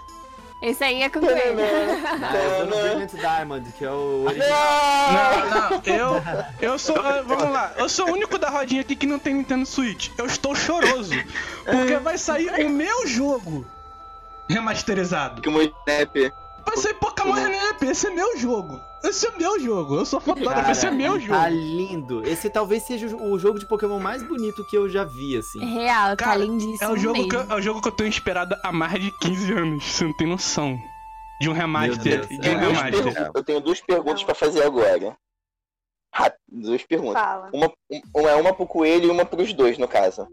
Esse aí é com. Ah, eu vou no Brilliant Diamond, que é o original. Não, não, eu, eu sou. ah, Vamos lá, eu sou o único da rodinha aqui que não tem Nintendo Switch. Eu estou choroso. Porque vai sair o meu jogo remasterizado. Que o Snap. Vai sair Pokémon Snap, esse é meu jogo. Esse é meu jogo. Eu sou fotógrafo, esse é meu jogo. Tá lindo. Esse talvez seja o jogo de Pokémon mais bonito que eu já vi, assim. Real, tá Cara, lindíssimo É o, jogo mesmo. que, eu- é o jogo que eu tenho esperado há mais de 15 anos. Você não tem noção. De um remaster. De um é. Duas remaster. perguntas- Eu tenho duas perguntas pra fazer agora. Duas perguntas. Fala. Uma, um- uma é uma pro Coelho e uma pros dois, no caso.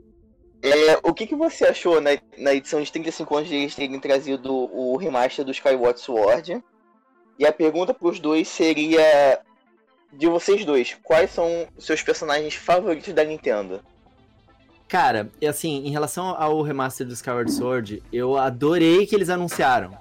É, o que, que você achou na, na edição de 35 anos de eles terem trazido o remaster do Skyward Sword? E a pergunta pros dois seria: de vocês dois, quais são os seus personagens favoritos da Nintendo? Cara, e assim, em relação ao remaster do Skyward Sword, eu adorei que eles anunciaram.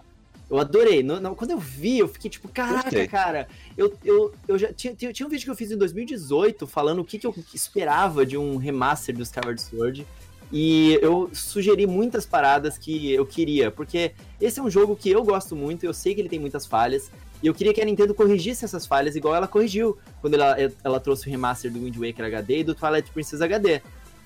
Eu adorei. No- no- quando eu vi, eu fiquei tipo, caraca, Gostei. cara. Eu, eu, eu já tinha, tinha, tinha um vídeo que eu fiz em 2018 falando o que, que eu esperava de um remaster do Skyward Sword. E eu sugeri muitas paradas que eu queria, porque esse é um jogo que eu gosto muito, eu sei que ele tem muitas falhas, e eu queria que a Nintendo corrigisse essas falhas igual ela corrigiu quando ela, ela trouxe o remaster do Wind Waker HD e do Twilight Princess HD,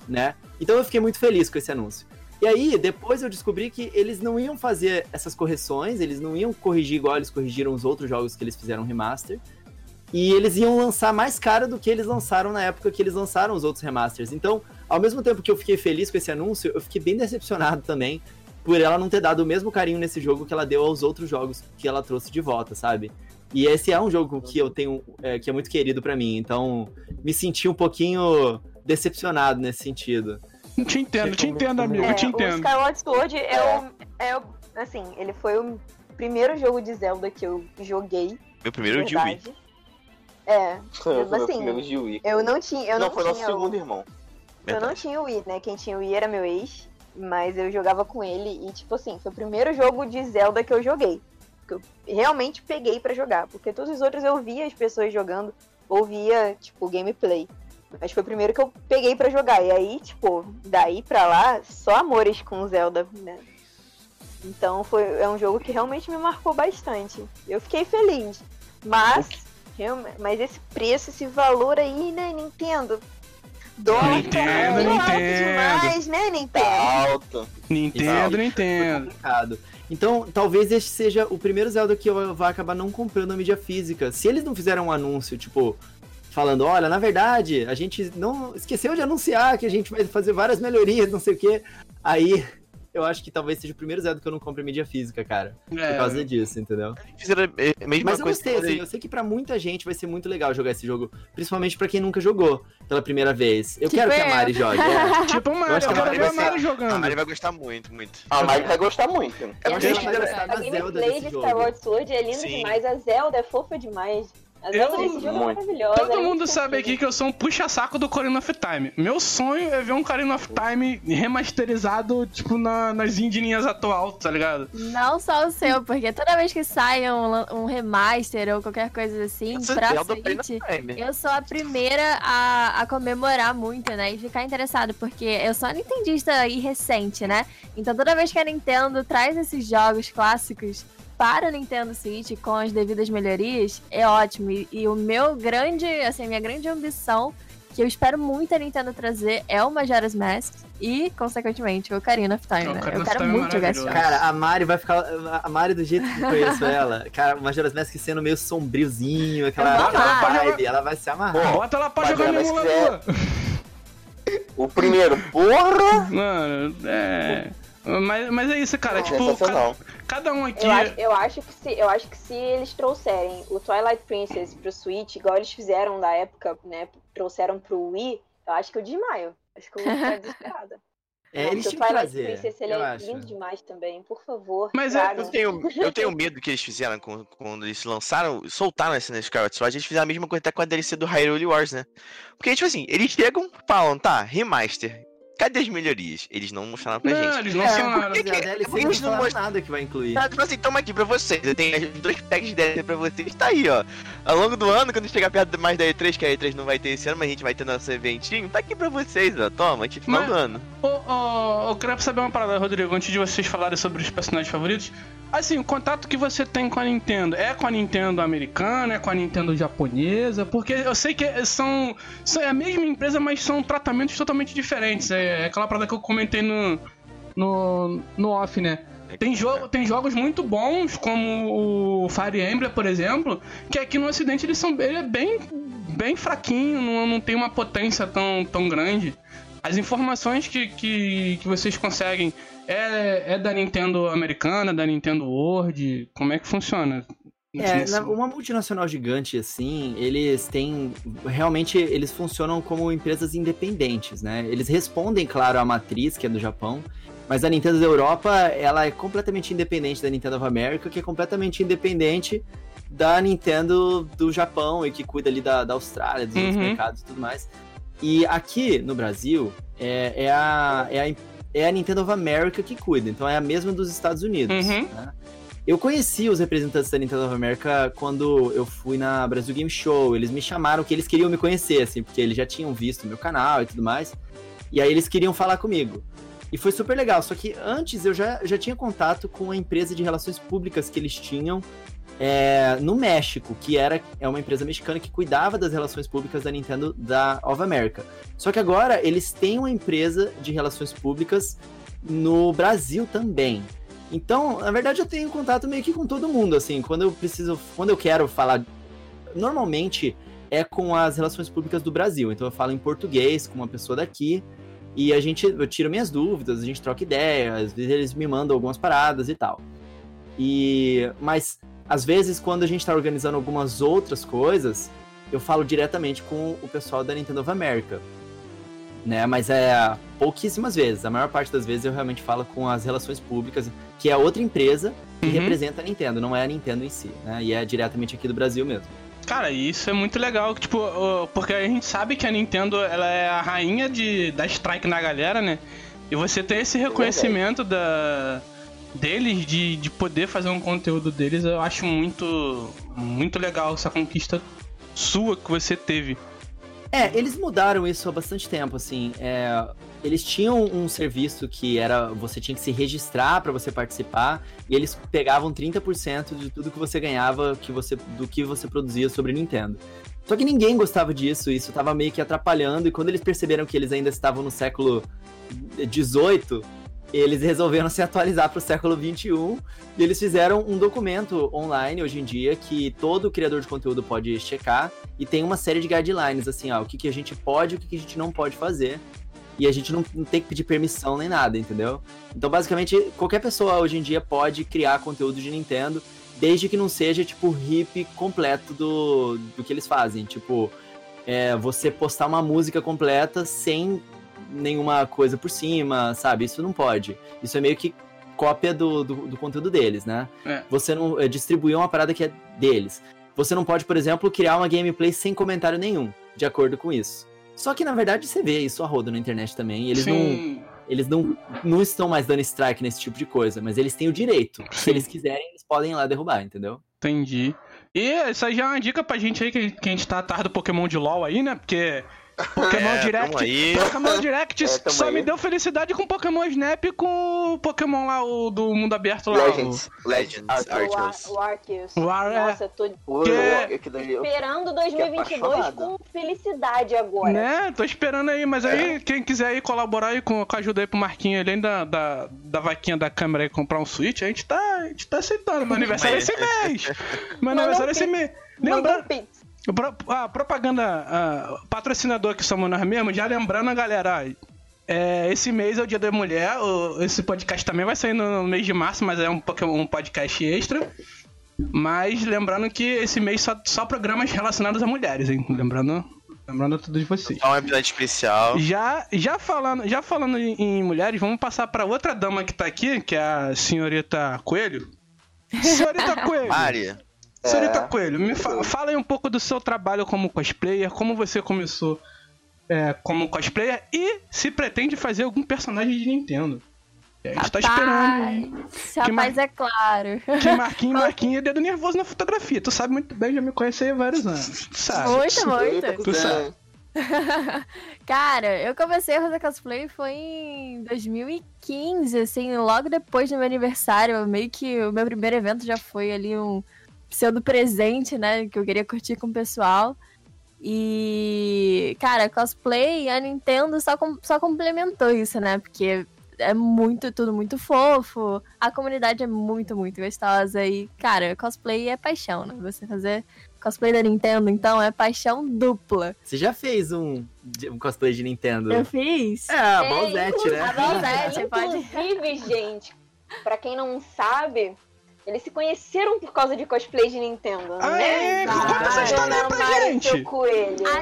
né? Então eu fiquei muito feliz com esse anúncio. E aí, depois eu descobri que eles não iam fazer essas correções, eles não iam corrigir igual eles corrigiram os outros jogos que eles fizeram remaster. E eles iam lançar mais caro do que eles lançaram na época que eles lançaram os outros remasters. Então, ao mesmo tempo que eu fiquei feliz com esse anúncio, eu fiquei bem decepcionado também por ela não ter dado o mesmo carinho nesse jogo que ela deu aos outros jogos que ela trouxe de volta, sabe? E esse é um jogo que eu tenho, é, que é muito querido pra mim, então me senti um pouquinho decepcionado nesse sentido. Te entendo, te entendo, amigo, É, te o entendo. Skyward Sword é o, é o. Assim, ele foi o primeiro jogo de Zelda que eu joguei. Meu primeiro de Wii. É, Foi o meu assim, primeiro de Wii. eu não tinha. Eu não, não, foi nosso tinha o- segundo Eu não tinha o Wii, né? Quem tinha o Wii era meu ex, mas eu jogava com ele e, tipo assim, foi o primeiro jogo de Zelda que eu joguei. Que eu realmente peguei pra jogar. Porque todos os outros eu via as pessoas jogando, ouvia, tipo, gameplay. Mas foi o primeiro que eu peguei pra jogar. E aí, tipo, daí pra lá, só amores com Zelda, né? Então foi, é um jogo que realmente me marcou bastante. Eu fiquei feliz. Mas, mas esse preço, esse valor aí, né, Nintendo? Dólar Nintendo, tá Nintendo. demais, né, Nintendo? Tá alto. Nintendo, Foi Nintendo. complicado. Então, talvez este seja o primeiro Zelda que eu vou acabar não comprando a mídia física. Se eles não fizeram um anúncio, tipo, falando, olha, na verdade, a gente não esqueceu de anunciar que a gente vai fazer várias melhorias, não sei o quê. Aí, eu acho que talvez seja o primeiro Zelda que eu não compre mídia física, cara. Por É, causa disso, entendeu? A mesma Mas eu coisa gostei, assim, eu sei que pra muita gente vai ser muito legal jogar esse jogo, principalmente pra quem nunca jogou pela primeira vez. Eu Tipo quero que a. Mari jogue. é. Tipo o Mario, acho eu que a quero Mari ver vai a Mario A jogando. Mari vai gostar muito, muito. A Mari vai gostar muito. Acho ela que vai gostar A gameplay de jogo. Skyward Sword é linda Sim. demais. A Zelda é fofa demais. Eu- desse jogo Muito. é. Todo é mundo sabe aqui que eu sou um puxa-saco do Ocarina of Time. Meu sonho é ver um Ocarina of Time remasterizado, tipo, na, nas indininhas atual, tá ligado? Não só o seu, porque toda vez que sai um, um remaster ou qualquer coisa assim, Essa pra Time. eu sou a primeira a, a comemorar muito, né? E ficar interessado, porque eu sou a nintendista e recente, né? Então toda vez que a Nintendo traz esses jogos clássicos para o Nintendo Switch com as devidas melhorias, é ótimo. E, e o meu grande, assim, minha grande ambição, que eu espero muito a Nintendo trazer, é o Majora's Mask e, consequentemente, o Ocarina of Time, O né? Ocarina Eu quero Time é muito jogar esse. Cara, a Mari vai ficar. A Mari, do jeito que eu conheço ela, cara, o Majora's Mask sendo meio sombriozinho, aquela, aquela vibe, ela vai se amarrar. Pô, Bota ela pra jogar no emulador. O primeiro, porra! Mano, é. Mas, mas é isso, cara. Tipo, cada, cada um aqui. Eu acho, eu, acho que se, eu acho que se eles trouxerem o Twilight Princess pro Switch, igual eles fizeram na época, né? Trouxeram pro Wii, eu acho que eu desmaio. Acho que eu vou ficar desesperada. É, eles tinham o que Twilight trazer. Princess ele eu é acho. lindo demais também, por favor. Mas é-. Eu tenho, eu tenho medo que eles fizeram com- quando eles lançaram, soltaram essa na Skyward Sword, eles fizeram a mesma coisa até com a DLC do Hyrule Wars, né? Porque, tipo assim, eles chegam, falam, tá, remaster, cadê as melhorias? Eles não mostraram pra Não, gente. eles não É, são. porque- porque a DLC eles não falaram mostram- nada que vai incluir. Ah, tipo assim, toma aqui pra vocês. Eu tenho dois packs de DLC pra vocês. Tá aí, ó. Ao longo do ano, quando chegar perto mais da E3, que a E3 não vai ter esse ano, mas a gente vai ter nosso eventinho, tá aqui pra vocês, ó. Toma, aqui final Mas- do ano. Ô, ô, eu queria saber uma parada, Rodrigo, antes de vocês falarem sobre os personagens favoritos. Assim, o contato que você tem com a Nintendo é com a Nintendo americana, é com a Nintendo japonesa? Porque eu sei que são, são é a mesma empresa, mas são tratamentos totalmente diferentes. É, é aquela parada que eu comentei no, no, no off, né? Tem, jogo, tem jogos muito bons, como o Fire Emblem, por exemplo, que aqui no ocidente eles são ele é bem, bem fraquinho, não, não tem uma potência tão, tão grande. As informações que, que, que vocês conseguem é, é da Nintendo americana, da Nintendo World? Como é que funciona? É, na- uma multinacional gigante assim, eles têm. Realmente, eles funcionam como empresas independentes, né? Eles respondem, claro, à matriz, que é do Japão, mas a Nintendo da Europa, ela é completamente independente da Nintendo of America, que é completamente independente da Nintendo do Japão e que cuida ali da, da Austrália, dos outros Uhum. mercados e tudo mais. E aqui no Brasil, é, é, a, é, a, é a Nintendo of America que cuida, então é a mesma dos Estados Unidos. Uhum. né? Eu conheci os representantes da Nintendo of America quando eu fui na Brasil Game Show. Eles me chamaram que eles queriam me conhecer, assim, porque eles já tinham visto meu canal e tudo mais. E aí eles queriam falar comigo. E foi super legal. Só que antes eu já, já tinha contato com a empresa de relações públicas que eles tinham é, no México, que era é uma empresa mexicana que cuidava das relações públicas da Nintendo da of America. Só que agora eles têm uma empresa de relações públicas no Brasil também. Então, na verdade, eu tenho contato meio que com todo mundo, assim, quando eu preciso, quando eu quero falar, normalmente é com as relações públicas do Brasil. Então eu falo em português com uma pessoa daqui e a gente, eu tiro minhas dúvidas, a gente troca ideias, às vezes eles me mandam algumas paradas e tal. E, mas às vezes quando a gente tá organizando algumas outras coisas, eu falo diretamente com o pessoal da Nintendo of America. Né, mas é pouquíssimas vezes. A maior parte das vezes eu realmente falo com as relações públicas, que é outra empresa que Uhum. representa a Nintendo, não é a Nintendo em si, né? E é diretamente aqui do Brasil mesmo. Cara, isso é muito legal, tipo, porque a gente sabe que a Nintendo ela é a rainha de, da strike na galera, né? E você ter esse reconhecimento da, deles, de, de poder fazer um conteúdo deles, eu acho muito, muito legal essa conquista sua que você teve. É, eles mudaram isso há bastante tempo, assim. é, eles tinham um serviço que era. Você tinha que se registrar para você participar, e eles pegavam 30% de tudo que você ganhava que você, do que você produzia sobre Nintendo. Só que ninguém gostava disso, isso tava meio que atrapalhando, e quando eles perceberam que eles ainda estavam no século XVIII, eles resolveram se atualizar para o século XXI e eles fizeram um documento online hoje em dia que todo criador de conteúdo pode checar e tem uma série de guidelines, assim, ó, o que, que a gente pode e o que, que a gente não pode fazer. E a gente não, não tem que pedir permissão nem nada, entendeu? Então, basicamente, qualquer pessoa hoje em dia pode criar conteúdo de Nintendo, desde que não seja, tipo, hip completo do, do que eles fazem. Tipo, é, você postar uma música completa sem nenhuma coisa por cima, sabe? Isso não pode. Isso é meio que cópia do, do, do conteúdo deles, né? É. Você não é, distribuir uma parada que é deles. Você não pode, por exemplo, criar uma gameplay sem comentário nenhum, de acordo com isso. Só que, na verdade, você vê isso a rodo na internet também. Eles, não, Sim, eles não, não estão mais dando strike nesse tipo de coisa, mas eles têm o direito. Se Sim. eles quiserem, eles podem ir lá derrubar, entendeu? entendi. E isso aí já é uma dica pra gente aí, que, que a gente tá atrás do Pokémon de LoL aí, né? Porque Pokémon É, Direct. Pokémon Direct É, só aí. me deu felicidade com Pokémon Snap e com o Pokémon lá, o do mundo aberto lá. Legends. Legends, Legends. Arceus. O, Ar- o Arceus. O Ar- é. Nossa, eu tô O- Que- o- eu- esperando 2022 apaixonado. com felicidade agora. Né? Tô esperando aí, mas aí quem quiser aí colaborar aí com, com a ajuda aí pro Marquinho, além da, da, da vaquinha da câmera aí comprar um Switch, a gente tá, a gente tá aceitando. Meu aniversário é esse mês. Meu aniversário é esse mês. Lembra, um A propaganda, a, patrocinador que somos nós mesmos, já lembrando a galera, É, esse mês é o Dia da Mulher. o- esse podcast também vai sair no, mês de março, mas é um, pouco- um podcast extra. Mas lembrando que esse mês só, só programas relacionados a mulheres, hein? Lembrando, lembrando tudo de vocês. Só um episódio especial. Já, já falando, já falando em, em mulheres, vamos passar pra outra dama que tá aqui, que é a senhorita Coelho. Senhorita Coelho. Mari. Senhorita É. Coelho, me fa- fala aí um pouco do seu trabalho como cosplayer, como você começou é, como cosplayer e se pretende fazer algum personagem de Nintendo. E A gente tá esperando. Esse Que rapaz é claro. Que Marquinhos, Marquinhos é dedo nervoso na fotografia. Tu sabe muito bem, já me conhece aí há vários anos. Tu sabe. Muito, muito. Tu sabe. Cara, eu comecei a fazer cosplay foi em 2015, assim, logo depois do meu aniversário. Meio que o meu primeiro evento já foi ali um pseudo presente, né? Que eu queria curtir com o pessoal. E, cara, cosplay, a Nintendo só, com- só complementou isso, né? Porque é muito, tudo muito fofo. A comunidade é muito, muito gostosa. E, cara, cosplay é paixão, né? Você fazer cosplay da Nintendo, então, é paixão dupla. Você já fez um, um cosplay de Nintendo? Eu fiz. É, a Balzette, né? A Balzette, pode. Inclusive, gente, pra quem não sabe, eles se conheceram por causa de cosplay de Nintendo, Ah, né? é? Conta essa história aí pra gente. gente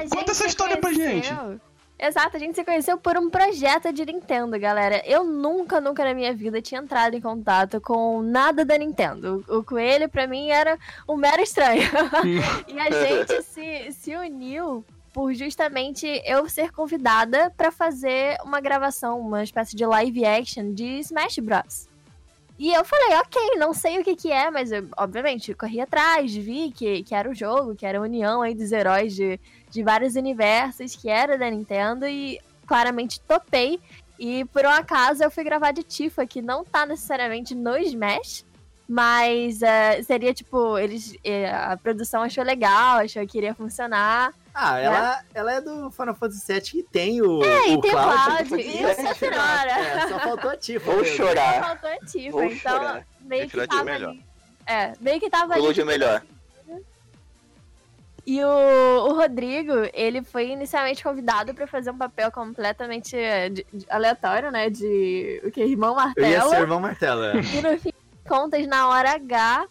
Conta essa história pra conheceu- Exato, a gente se conheceu por um projeto de Nintendo, galera. Eu nunca, nunca na minha vida tinha entrado em contato com nada da Nintendo. O Coelho, pra mim, era um mero estranho. e a gente se, se uniu por justamente eu ser convidada pra fazer uma gravação, uma espécie de live action de Smash Bros. E eu falei, ok, não sei o que que é, mas eu, obviamente, corri atrás, vi que, que era o jogo, que era a união aí dos heróis de, de vários universos, que era da Nintendo, e claramente topei. E por um acaso eu fui gravar de Tifa, que não tá necessariamente no Smash, mas é, seria tipo, eles. é, a produção achou legal, achou que iria funcionar. Ah, ela, ela é do Final Fantasy VII que tem o, É, o e tem o Cloud. Cloud, Fantasy e o Sephiroth. É, só faltou a Tifa. Vou mesmo. chorar. Faltou a Tifa, Vou então chorar. meio que é o tava melhor. ali. É, meio que tava ali. Cloud é melhor. E o, o Rodrigo, ele foi inicialmente convidado pra fazer um papel completamente é, de- de- aleatório, né? De o que? Irmão Eu ia Martelo. ser irmão Martelo, é. E no fim de contas, na hora H,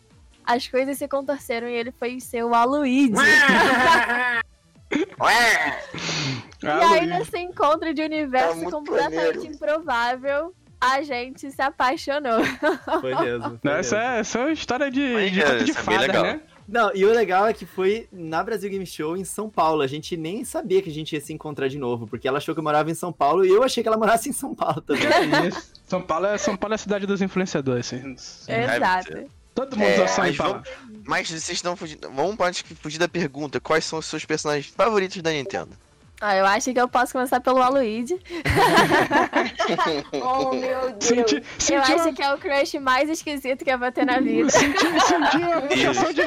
as coisas se contorceram e ele foi ser o Aloysio. e aí, nesse encontro de universo Tá completamente maneiro. improvável, a gente se apaixonou. Foi mesmo. foi Essa mesmo. é, essa é uma história de, Mas, de é, de é fada, legal. né? Não, e o legal é que foi na Brasil Game Show em São Paulo. A gente nem sabia que a gente ia se encontrar de novo, porque ela achou que eu morava em São Paulo e eu achei que ela morasse em São Paulo também. Isso. São Paulo é, São Paulo é a cidade dos influenciadores. Assim. Exato. Todo mundo É, já sabe mas falar. Mas vocês estão fugindo. Vamos pode fugir da pergunta. Quais são os seus personagens favoritos da Nintendo? Ah, eu acho que eu posso começar pelo Aloysio. Oh, meu Deus. Senti, Eu senti, acho uma, que é o crush mais esquisito que eu vou ter na vida. senti, senti uma puxação de.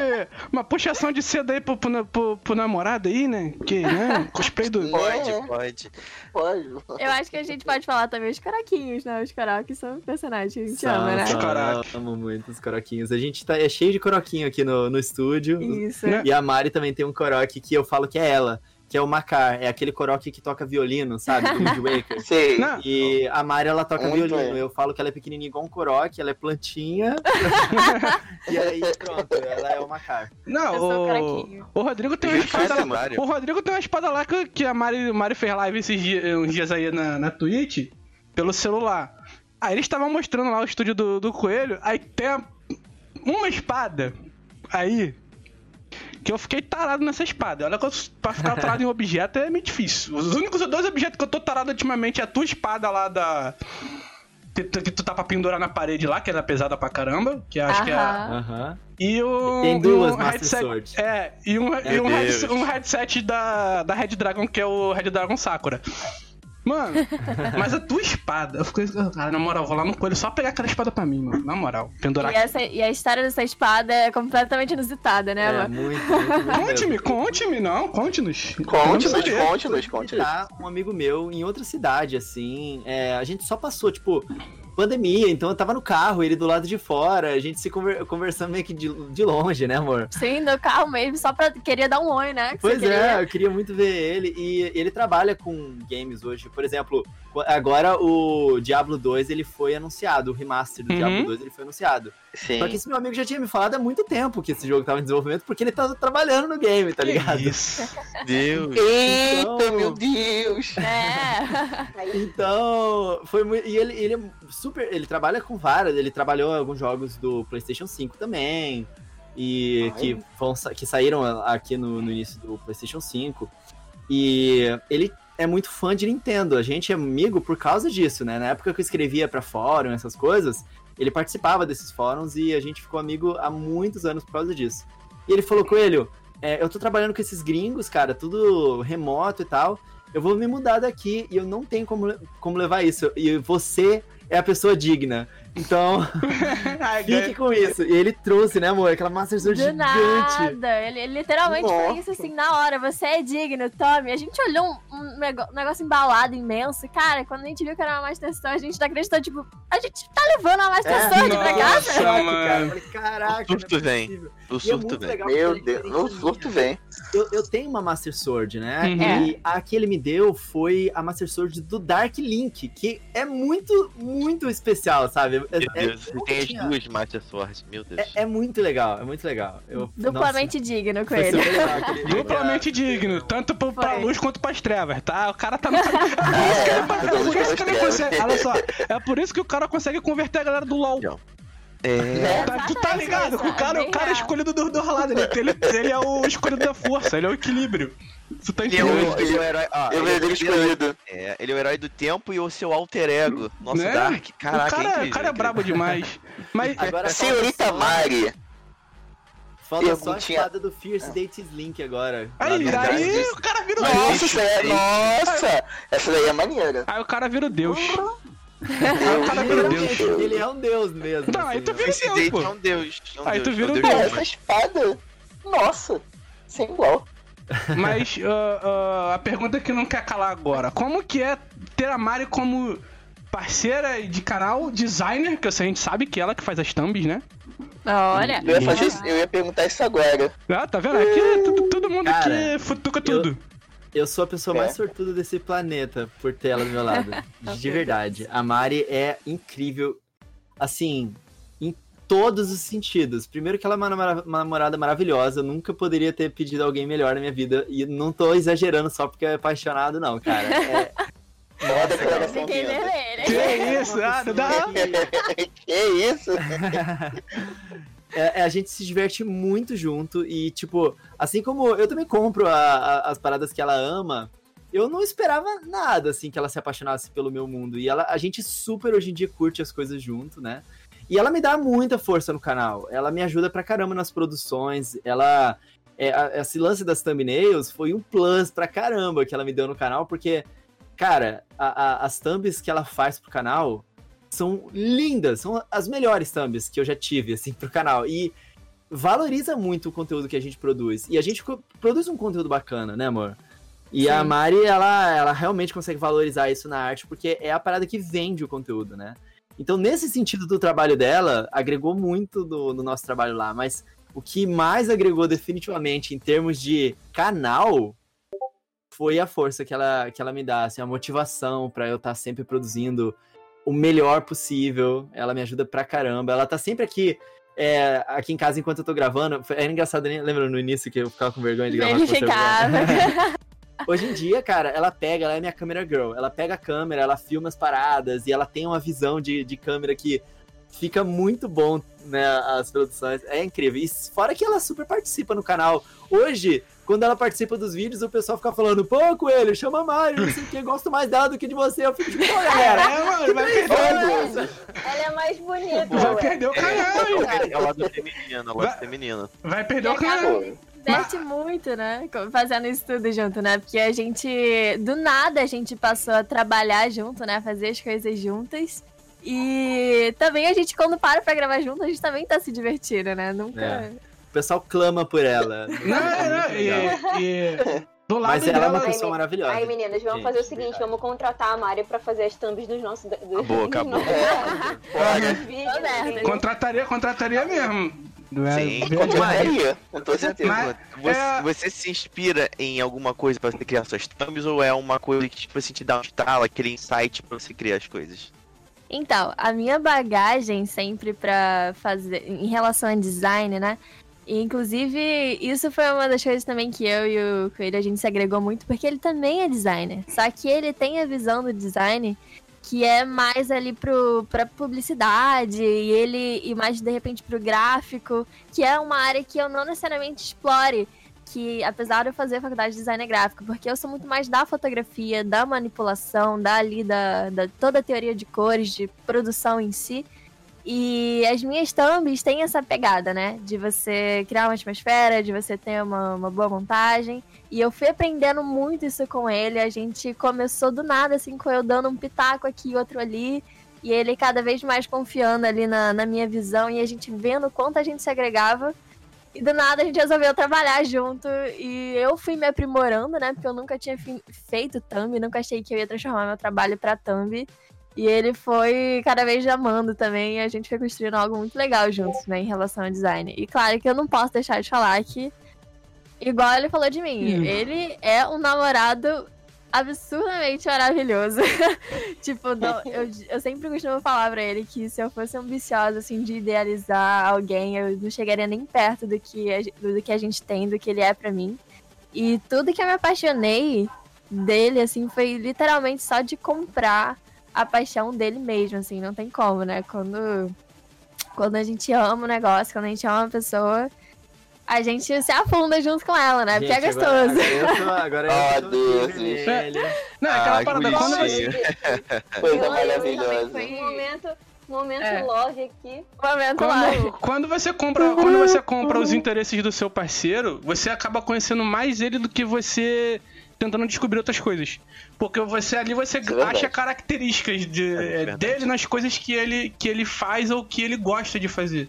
Uma puxação de seda aí pro, pro, pro- pro namorado aí, né? Que, né? Cosplay do. Pode, É. pode. Pode. Eu acho que a gente pode falar também os coroquinhos, né? Os coroques são personagens que a gente São, ama, né? Caraca. eu amo muito os coroquinhos. A gente tá, é cheio de coroquinho aqui no, no estúdio. Isso. Né? E a Mari também tem um coroque que eu falo que é ela, que é o Macar. É aquele coroque que toca violino, sabe? Do Wind Waker. Sei. E a Mari, ela toca Muito violino. bem. Eu falo que ela é pequenininha igual um coroque, ela é plantinha. e aí, pronto, ela é o Macar. não o, o Rodrigo tem uma espada lá. O Rodrigo tem uma espada lá que, que a Mari, Mari fez live esses dias, uns dias aí na, na Twitch, pelo celular. Aí eles estavam mostrando lá o estúdio do, do Coelho, aí tem a- uma espada aí que eu fiquei tarado nessa espada. Olha que eu- pra ficar tarado em objeto é meio difícil. Os únicos dois objetos que eu tô tarado ultimamente é a tua espada lá da. Que, tu- que tu tá pra pendurar na parede lá, que era pesada pra caramba. Que acho que é. Aham. Aham. E o. Tem duas um headset, Sword. É, e um, e um, head- Deus. um headset da, da Red Dragon, que é o Red Dragon Sakura. Mano, mas a tua espada, eu fiquei. Cara, na moral, vou lá no coelho só pegar aquela espada pra mim, mano. Na moral, pendurar E, essa, e a história dessa espada é completamente inusitada, né, É, mano? muito, muito. Conte-me, conte-me, não, conte-nos. Conte-nos, conte-nos, conte-nos. um amigo meu em outra cidade, assim. é, a gente só passou, tipo, pandemia, então eu tava no carro, ele do lado de fora, a gente se conver- conversando meio que de, de longe, né, amor? Sim, no carro mesmo, só pra. Queria dar um oi, né? que Pois queria. é, eu queria muito ver ele. E ele trabalha com games hoje. Por exemplo, Agora o Diablo 2 ele foi anunciado, o remaster do Uhum. Diablo 2 ele foi anunciado. Sim. Só que esse meu amigo já tinha me falado há muito tempo que esse jogo tava em desenvolvimento, porque ele tava trabalhando no game, tá ligado? Isso. Deus. Eita, Então- meu Deus! É. Então, foi muito. E ele, ele é super. Ele trabalha com várias. Ele trabalhou em alguns jogos do PlayStation 5 também. E Ai. que, vão, que saíram aqui no, no início do PlayStation 5. E ele é muito fã de Nintendo. A gente é amigo por causa disso, né? Na época que eu escrevia pra fórum, essas coisas, ele participava desses fóruns e a gente ficou amigo há muitos anos por causa disso. E ele falou, Coelho, é, eu tô trabalhando com esses gringos, cara, tudo remoto e tal. Eu vou me mudar daqui e eu não tenho como, como levar isso. E você é a pessoa digna. Então, fique com isso. E ele trouxe, né, amor? Aquela Master Sword Do gigante. nada. Ele, ele literalmente Nossa. foi isso assim, na hora. Você é digno, tome. A gente olhou um, um um negócio embalado imenso. Cara, quando a gente viu que era uma Master Sword, a gente não acreditou. Tipo, a gente tá levando uma Master É, Sword pra nossa. casa? Caraca, mano. cara. Eu falei, caraca, O surto é vem. O é surto muito vem. legal Meu é Deus, o surto minha. vem. Eu, eu tenho uma Master Sword, né? Uhum. E a que ele me deu foi a Master Sword do Dark Link, que é muito, muito especial, sabe? É, Meu é- Deus, você tem as tinha- duas Master Swords, meu Deus. é, é muito legal, é muito legal. Eu, Duplamente digno com nossa, ele. Duplamente digno, tanto pro, pra Foi. luz quanto pras trevas, tá? O cara tá. É por isso que ele consegue. Olha só, é por isso que o cara consegue converter a galera do LOL. É. Tá- tu tá ligado? O cara, o cara é escolhido do, do lado, ele, ele, ele é o escolhido da força, ele é o equilíbrio. Tu tá Ele é, o, entendendo? ele é o herói. Eu ele, é escolhido. é, ele é o herói do tempo e o seu alter ego. Nosso Né? Dark. Caraca, o cara, é incrível, o cara é brabo demais. Mas Agora Senhorita só- Mari. Falta só a Perguntinha. espada do Fierce Dates Link agora. aí, Lá do- aí o cara vira o Nossa, é, nossa! Essa daí é maneira. Aí o cara vira o deus. O cara deus. Ele é um deus mesmo. Não, aí assim, tu ó. vira Esse Deus, pô. é um deus. é um Aí tu vira é um o deus essa espada. Nossa, sem igual. Mas ah, ah, a pergunta que não quer calar agora: como que é ter a Mari como parceira de canal, designer, que a gente sabe que é ela que faz as thumbs, né? Olha. Eu ia, fazer eu ia perguntar isso agora. Ah, tá vendo? Aqui tudo- todo mundo Cara, aqui futuca tudo. Eu sou a pessoa É. mais sortuda desse planeta por ter ela do meu lado. De verdade. A Mari é incrível, assim, em todos os sentidos. Primeiro que ela é uma, namora- uma namorada maravilhosa, eu nunca poderia ter pedido alguém melhor na minha vida. E não tô exagerando só porque é apaixonado, não, cara. É, Olha a declaração Fiquei linda. vermelha. Que é isso? Ah, não dá. que- Que isso? É, é, a gente se diverte muito junto e, tipo, assim como eu também compro a- a- as paradas que ela ama, eu não esperava nada, assim, que ela se apaixonasse pelo meu mundo. E ela, a gente super hoje em dia curte as coisas junto, né? E ela me dá muita força no canal. Ela me ajuda pra caramba nas produções. Ela. É, a- esse lance das thumbnails foi um plus pra caramba que ela me deu no canal, porque, cara, a- a- as thumbs que ela faz pro canal são lindas, são as melhores thumbs que eu já tive, assim, pro canal. E valoriza muito o conteúdo que a gente produz. E a gente produz um conteúdo bacana, né, amor? E a Sim. Mari, ela, ela realmente consegue valorizar isso na arte, porque é a parada que vende o conteúdo, né? Então, nesse sentido do trabalho dela, agregou muito do, do nosso trabalho lá. Mas o que mais agregou definitivamente em termos de canal foi a força que ela, que ela me dá, assim, a motivação pra eu estar sempre produzindo o melhor possível. Ela me ajuda pra caramba. Ela tá sempre aqui, é, aqui em casa enquanto eu tô gravando. Era engraçado, lembra no início que eu ficava com vergonha de gravar com você? Hoje em dia, cara, ela pega, ela é minha câmera girl. Ela pega a câmera, ela filma as paradas e ela tem uma visão de, de câmera que fica muito bom, né? As produções. É incrível. E fora que ela super participa no canal. Hoje, quando ela participa dos vídeos, o pessoal fica falando, pô, Coelho, chama Mari, não sei o que, gosto mais dela do que de você. Eu fico tipo, pô, galera. É, mano, vai perder, Olha, Ela é mais bonita, vai ué. perder o canal, hein? É o lado feminino, é o Vai- lado feminino. Vai perder o canal. pô, diverte muito, né? Fazendo isso tudo junto, né? Porque a gente, do nada, a gente passou a trabalhar junto, né? Fazer as coisas juntas. E também a gente, quando para pra gravar junto, a gente também tá se divertindo, né? Nunca. É. O pessoal clama por ela. Não, não, e, e do lado Mas ela é uma pessoa maravilhosa. Aí, meninas, vamos Gente, fazer o seguinte: verdade. vamos contratar a Mari pra fazer as thumbs dos nossos. Dos, Acabou, acabou. dos entendeu? Contrataria, contrataria mesmo. Não é- Sim, Continuaria, com toda certeza. Mas- Você, é- você se inspira em alguma coisa pra você criar suas thumbs ou é uma coisa que tipo assim te dá um estalo, aquele insight pra você criar as coisas? Então, a minha bagagem sempre pra fazer. Em relação a design, né? Inclusive, isso foi uma das coisas também que eu e o Coelho a gente se agregou muito, porque ele também é designer. Só que ele tem a visão do design que é mais ali pro, pra publicidade, e ele e mais de repente pro gráfico, que é uma área que eu não necessariamente explore. Que apesar de eu fazer faculdade de design gráfico, porque eu sou muito mais da fotografia, da manipulação, da ali, da, da toda a teoria de cores, de produção em si. E as minhas thumbs têm essa pegada, né? De você criar uma atmosfera, de você ter uma, uma boa montagem. E eu fui aprendendo muito isso com ele. A gente começou do nada, assim, com eu dando um pitaco aqui e outro ali. E ele cada vez mais confiando ali na, na minha visão e a gente vendo quanto a gente se agregava. E do nada a gente resolveu trabalhar junto. E eu fui me aprimorando, né? Porque eu nunca tinha feito thumb, nunca achei que eu ia transformar meu trabalho pra thumb. E ele foi cada vez amando também, e a gente foi construindo algo muito legal juntos, né, em relação ao design. E claro que eu não posso deixar de falar que, igual ele falou de mim, Hum. ele é um namorado absurdamente maravilhoso. tipo, não- eu, eu sempre costumo falar pra ele que se eu fosse ambiciosa, assim, de idealizar alguém, eu não chegaria nem perto do que a, do que a gente tem, do que ele é pra mim. E tudo que eu me apaixonei dele, assim, foi literalmente só de comprar a paixão dele mesmo, assim, não tem como, né? Quando, quando a gente ama o negócio, quando a gente ama uma pessoa, a gente se afunda junto com ela, né? Porque é Gente, agora- gostoso. Agora, eu tô, agora eu tô Deus. Não, é aquela Ah, parada. Quando você, Coisa maravilhosa. Foi um momento, momento É. love aqui. Momento quando, quando você compra, quando você compra os interesses do seu parceiro, você acaba conhecendo mais ele do que você tentando descobrir outras coisas. Porque você ali você é acha características de- É verdade. dele nas coisas que ele, que ele faz ou que ele gosta de fazer.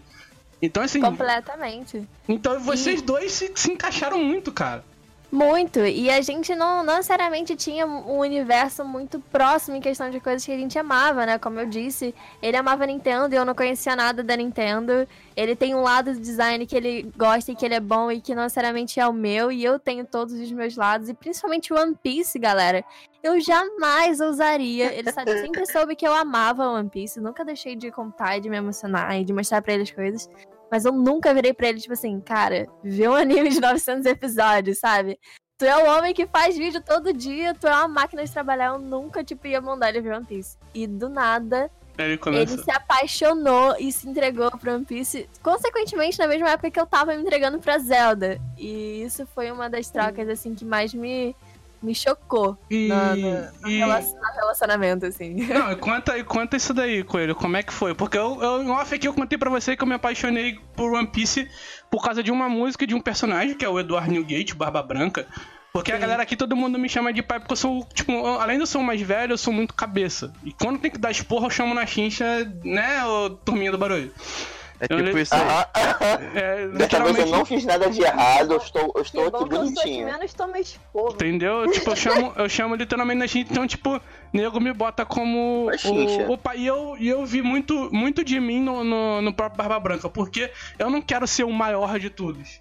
Então, assim, Completamente. então vocês dois se, se encaixaram muito, cara. Muito. E a gente não, não necessariamente tinha um universo muito próximo em questão de coisas que a gente amava, né? Como eu disse, ele amava Nintendo e eu não conhecia nada da Nintendo. Ele tem um lado do design que ele gosta e que ele é bom e que não necessariamente é o meu. E eu tenho todos os meus lados. E principalmente One Piece, galera. Eu jamais ousaria. Ele sabe, sempre soube que eu amava One Piece. Nunca deixei de contar e de me emocionar e de mostrar pra ele as coisas. Mas eu nunca virei pra ele, tipo assim, cara, vê um anime de 900 episódios, sabe? Tu é o homem que faz vídeo todo dia, tu é uma máquina de trabalhar. Eu nunca, tipo, ia mandar ele ver One Piece. E do nada, Ele ele se apaixonou e se entregou pro One Piece, consequentemente, na mesma época que eu tava me entregando pra Zelda. E isso foi uma das trocas, assim, que mais me, me chocou E, no, e- relacionamento, assim. Não, e conta, conta isso daí, Coelho. Como é que foi? Porque eu, eu, em off aqui eu contei pra você que eu me apaixonei por One Piece por causa de uma música de um personagem, que é o Eduardo Newgate, Barba Branca. Porque a galera aqui, todo mundo me chama de pai, porque eu sou, tipo, eu- além de eu ser o mais velho, eu sou muito cabeça. E quando tem que dar esporra, eu chamo na chincha, né, ô turminha do barulho. É Eu tipo li- isso aí. Aham, aham. É, Dessa vez eu não fiz nada de errado, eu estou, eu estou Que aqui que eu bonitinho. menos toma esporro. Entendeu? Tipo, eu chamo, eu chamo literalmente na chincha. Então, tipo, nego me bota como o, o pai. E eu, e eu vi muito, muito de mim no, no, no próprio Barba Branca. Porque eu não quero ser o maior de todos.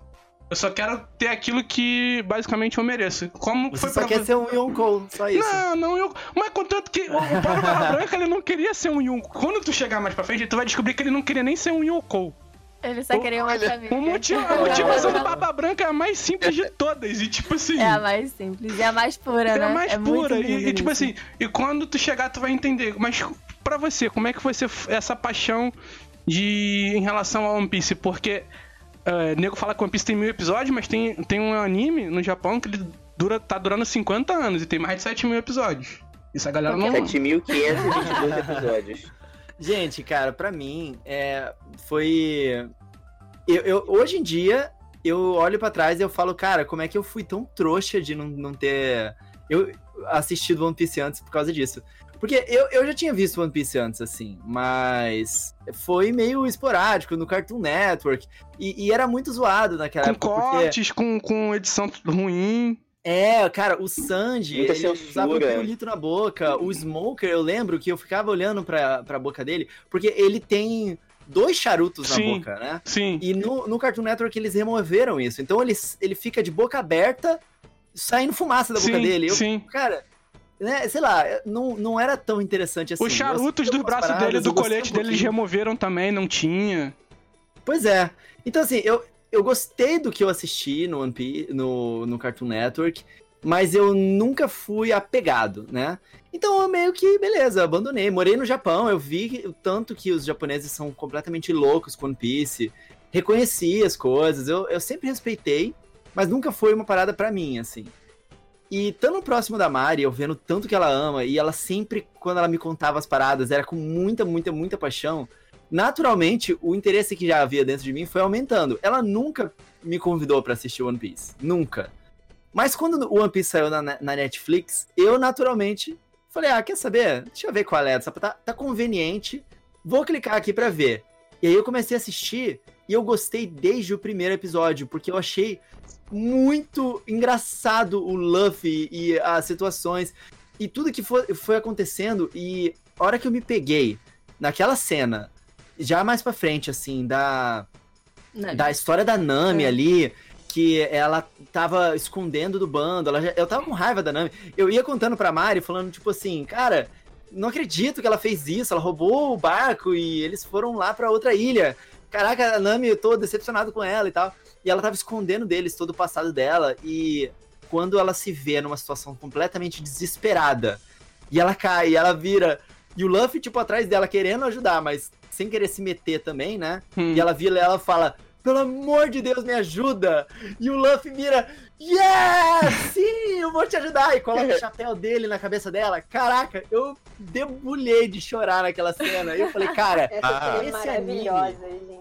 Eu só quero ter aquilo que basicamente eu mereço. Como Você foi só pra quer você? ser um Yonkou, só isso. Não, não, eu. Mas contanto que o o próprio Barba Branca ele não queria ser um Yonkou. Quando tu chegar mais pra frente, tu vai descobrir que ele não queria nem ser um Yonkou. Ele só queria uma família. O motivo, a motivação do Barba Branca é a mais simples de todas. E tipo assim. É a mais simples e a mais pura, É né? a mais muito pura. E, e, tipo assim, e quando tu chegar, tu vai entender. Mas pra você, como é que foi ser essa paixão de em relação ao One Piece? Porque é, nego fala que One Piece tem mil episódios, mas tem, tem um anime no Japão que ele dura, tá durando 50 anos e tem mais de 7 mil episódios. Isso a galera não. 7.522 episódios. Gente, cara, pra mim, é, foi. Eu, eu- hoje em dia, eu olho pra trás e eu falo, cara, como é que eu fui tão trouxa de não, não ter eu assistido One Piece antes por causa disso. Porque eu, eu já tinha visto One Piece antes, assim, mas foi meio esporádico no Cartoon Network. E, e era muito zoado naquela Com época. porque- cortes, com, com edição ruim. É, cara, o Sanji, Muita ele censura. usava o pirulito na boca. O Smoker, eu lembro que eu ficava olhando pra, pra boca dele, porque ele tem dois charutos Sim. na boca, né? Sim. E no, no Cartoon Network eles removeram isso. Então ele, ele fica de boca aberta, saindo fumaça da boca sim, dele. Eu, sim. Cara, né, sei lá, não, não era tão interessante assim. Os charutos braços paradas, dele, do colete um dele, eles removeram também, não tinha. Pois é. Então, assim, eu, eu gostei do que eu assisti no One Piece, no, no Cartoon Network, mas eu nunca fui apegado, né? Então eu meio que, beleza, abandonei. Morei no Japão, eu vi o tanto que os japoneses são completamente loucos com One Piece. Reconheci as coisas, eu, eu sempre respeitei, mas nunca foi uma parada pra mim, assim. E estando próximo da Mari, eu vendo tanto que ela ama, e ela sempre, quando ela me contava as paradas, era com muita, muita, muita paixão naturalmente, o interesse que já havia dentro de mim foi aumentando. Ela nunca me convidou pra assistir One Piece. Nunca. Mas quando o One Piece saiu na, na Netflix, eu naturalmente falei: ah, quer saber? Deixa eu ver qual é. Tá, tá conveniente. Vou clicar aqui pra ver. E aí eu comecei a assistir e eu gostei desde o primeiro episódio, porque eu achei muito engraçado o Luffy e as situações e tudo que foi, foi acontecendo. E a hora que eu me peguei naquela cena, já mais pra frente, assim, da, da história da Nami É. ali, que ela tava escondendo do bando, ela já- eu tava com raiva da Nami. Eu ia contando pra Mari, falando, tipo assim, cara, não acredito que ela fez isso, ela roubou o barco e eles foram lá pra outra ilha. Caraca, a Nami, eu tô decepcionado com ela e tal. E ela tava escondendo deles todo o passado dela, e quando ela se vê numa situação completamente desesperada, e ela cai, e ela vira, e o Luffy, tipo, atrás dela, querendo ajudar, mas sem querer se meter também, né? Hum. E ela vira e ela fala: Pelo amor de Deus, me ajuda! E o Luffy vira: Yes! Sim, eu vou te ajudar! E coloca o chapéu dele na cabeça dela. Caraca, eu debulhei de chorar naquela cena. E eu falei, cara, Ah. é Esse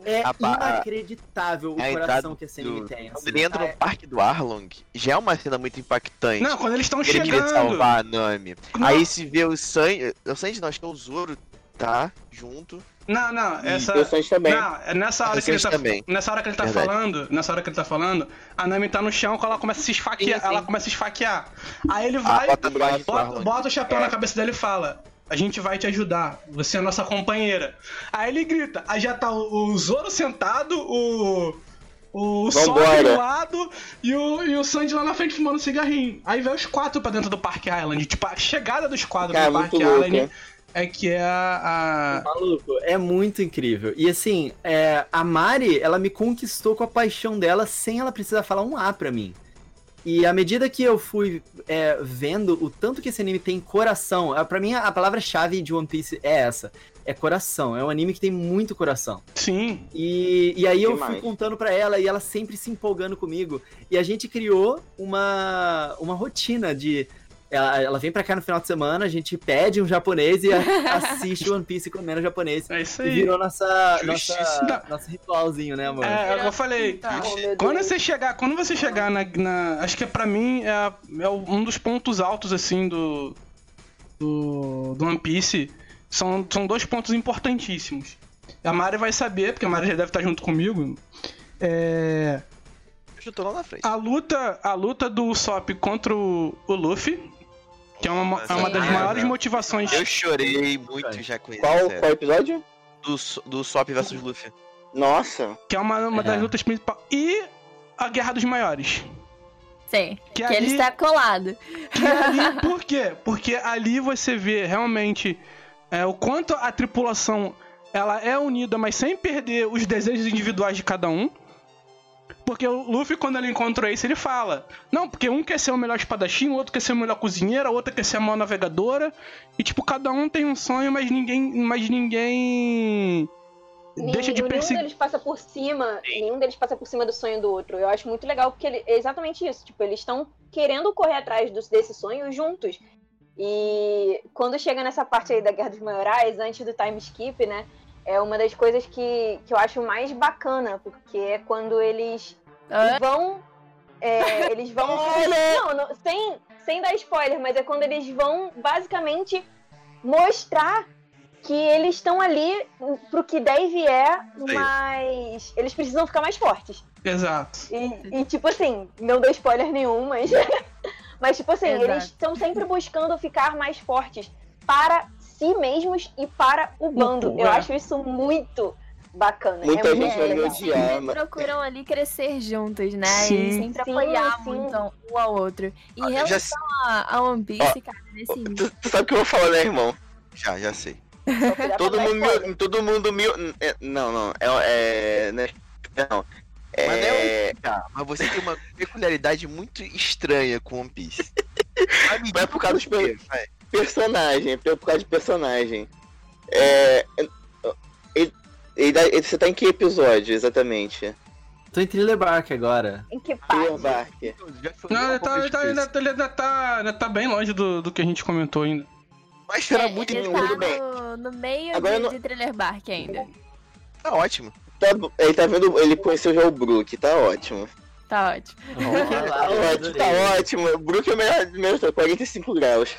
é A pa- inacreditável o a entrada coração que esse anime do- tem. Quando ele entra Ah, no parque do Arlong, já é uma cena muito impactante. Não, quando eles estão ele queria chegando. salvar a Nami. Não. Aí se vê o Sanji. O Sanji não, acho que é o Zoro, tá? Junto. Não, não, essa. E o Sanji também. Não, é nessa hora O que ele tá. também. Nessa hora que ele tá Verdade. falando, nessa hora que ele tá falando, a Nami tá no chão, quando ela começa a se esfaquear, Sim, sim. ela começa a esfaquear. Aí ele vai, bota o braço do bota, Arlong. bota o chapéu É. na cabeça dele e fala: A gente vai te ajudar, você é nossa companheira. Aí ele grita, aí já tá o, o Zoro sentado, o. O Vambora. do lado e o, e o Sanji lá na frente fumando cigarrinho. Aí vai os quatro pra dentro do Park Island. Tipo, a chegada dos quadros Cara, do Park muito louco, Island né? É que é a. a- Maluco, é muito incrível. E assim, é, a Mari, ela me conquistou com a paixão dela sem ela precisar falar um A pra mim. E à medida que eu fui é, vendo o tanto que esse anime tem coração, é, pra mim a palavra-chave de One Piece é essa: é coração. É um anime que tem muito coração. Sim. E, e aí eu Demais. fui contando pra ela e ela sempre se empolgando comigo. E a gente criou uma, uma rotina de. Ela, ela vem pra cá no final de semana, a gente pede um japonês e a- assiste One Piece comendo japonês. É isso E aí. virou nossa, nossa, nosso ritualzinho, né, amor? É, é que eu falei. Oh, meu Quando você chegar, quando você chegar na, na- acho que pra mim é, é um dos pontos altos assim do do, do One Piece são, são dois pontos importantíssimos. A Mari vai saber, porque a Mari já deve estar junto comigo. É, Eu tô lá na frente. a luta, a luta do Usopp contra o, o Luffy, que é uma, é uma das maiores motivações. Eu chorei muito já com isso. Qual, sério. qual episódio? Do, do Sop versus Luffy. Nossa. Que é uma, uma das É. lutas principais. E a Guerra dos Maiores. Sim. Que, Que ali, ele está colado. que ali- Por quê? Porque ali você vê realmente é, o quanto a tripulação ela é unida, mas sem perder os desejos individuais de cada um. Porque o Luffy, quando ele encontra o Ace, ele fala: Não, porque um quer ser o melhor espadachim, o outro quer ser o melhor cozinheiro, a outra quer ser a maior navegadora. E, tipo, cada um tem um sonho, mas ninguém. Mas ninguém. Deixa de nenhum perseguir. deles passa por cima, nenhum deles passa por cima do sonho do outro. Eu acho muito legal porque ele- é exatamente isso. Tipo, eles estão querendo correr atrás dos, desse sonho juntos. E quando chega nessa parte aí da Guerra dos Maiorais, antes do time skip, né? É uma das coisas que, que eu acho mais bacana, porque é quando eles Hã? vão. é, eles vão. Não, não, sem, sem dar spoiler, mas é quando eles vão basicamente mostrar que eles estão ali pro que e vier, Isso. mas eles precisam ficar mais fortes. Exato. E, e, tipo assim, não dou spoiler nenhum, mas. mas, tipo assim, Exato. eles estão sempre buscando ficar mais fortes para si mesmos e para o bando. é. Eu acho isso muito, bacana. Muita é gente vai me odiar. Eles mas- procuram ali crescer juntos, né? Sim. E sempre Sim, apoiar sim. muito um ao outro. Em já relação a, a One Piece, cara, nesse Tu, tu sabe o que eu vou falar, né, irmão? Já, já sei. Já Todo mundo, todo mundo me. é, Não, não. É. é não, é-. Mas não É. é tá, mas você tem uma peculiaridade muito estranha com One Piece. Vai me Vai por causa dos quê? Personagem, por causa de personagem. É. Ele, ele ele- você tá em que episódio exatamente? Tô em Thriller Bark agora. Em que parte? Bark. Já foi Não, um ele tá, ele, tá, difícil. ainda, ele ainda tá, ainda tá bem longe do, do que a gente comentou ainda. Mas será É, muito ele tá bem. no, no meio Agora de, não- de Thriller Bark ainda. Tá ótimo. Tá, ele tá vendo. Ele conheceu já o Brook, tá ótimo. Tá ótimo. Tá ótimo, tá ótimo. O Brook é o melhor, melhor 45 graus.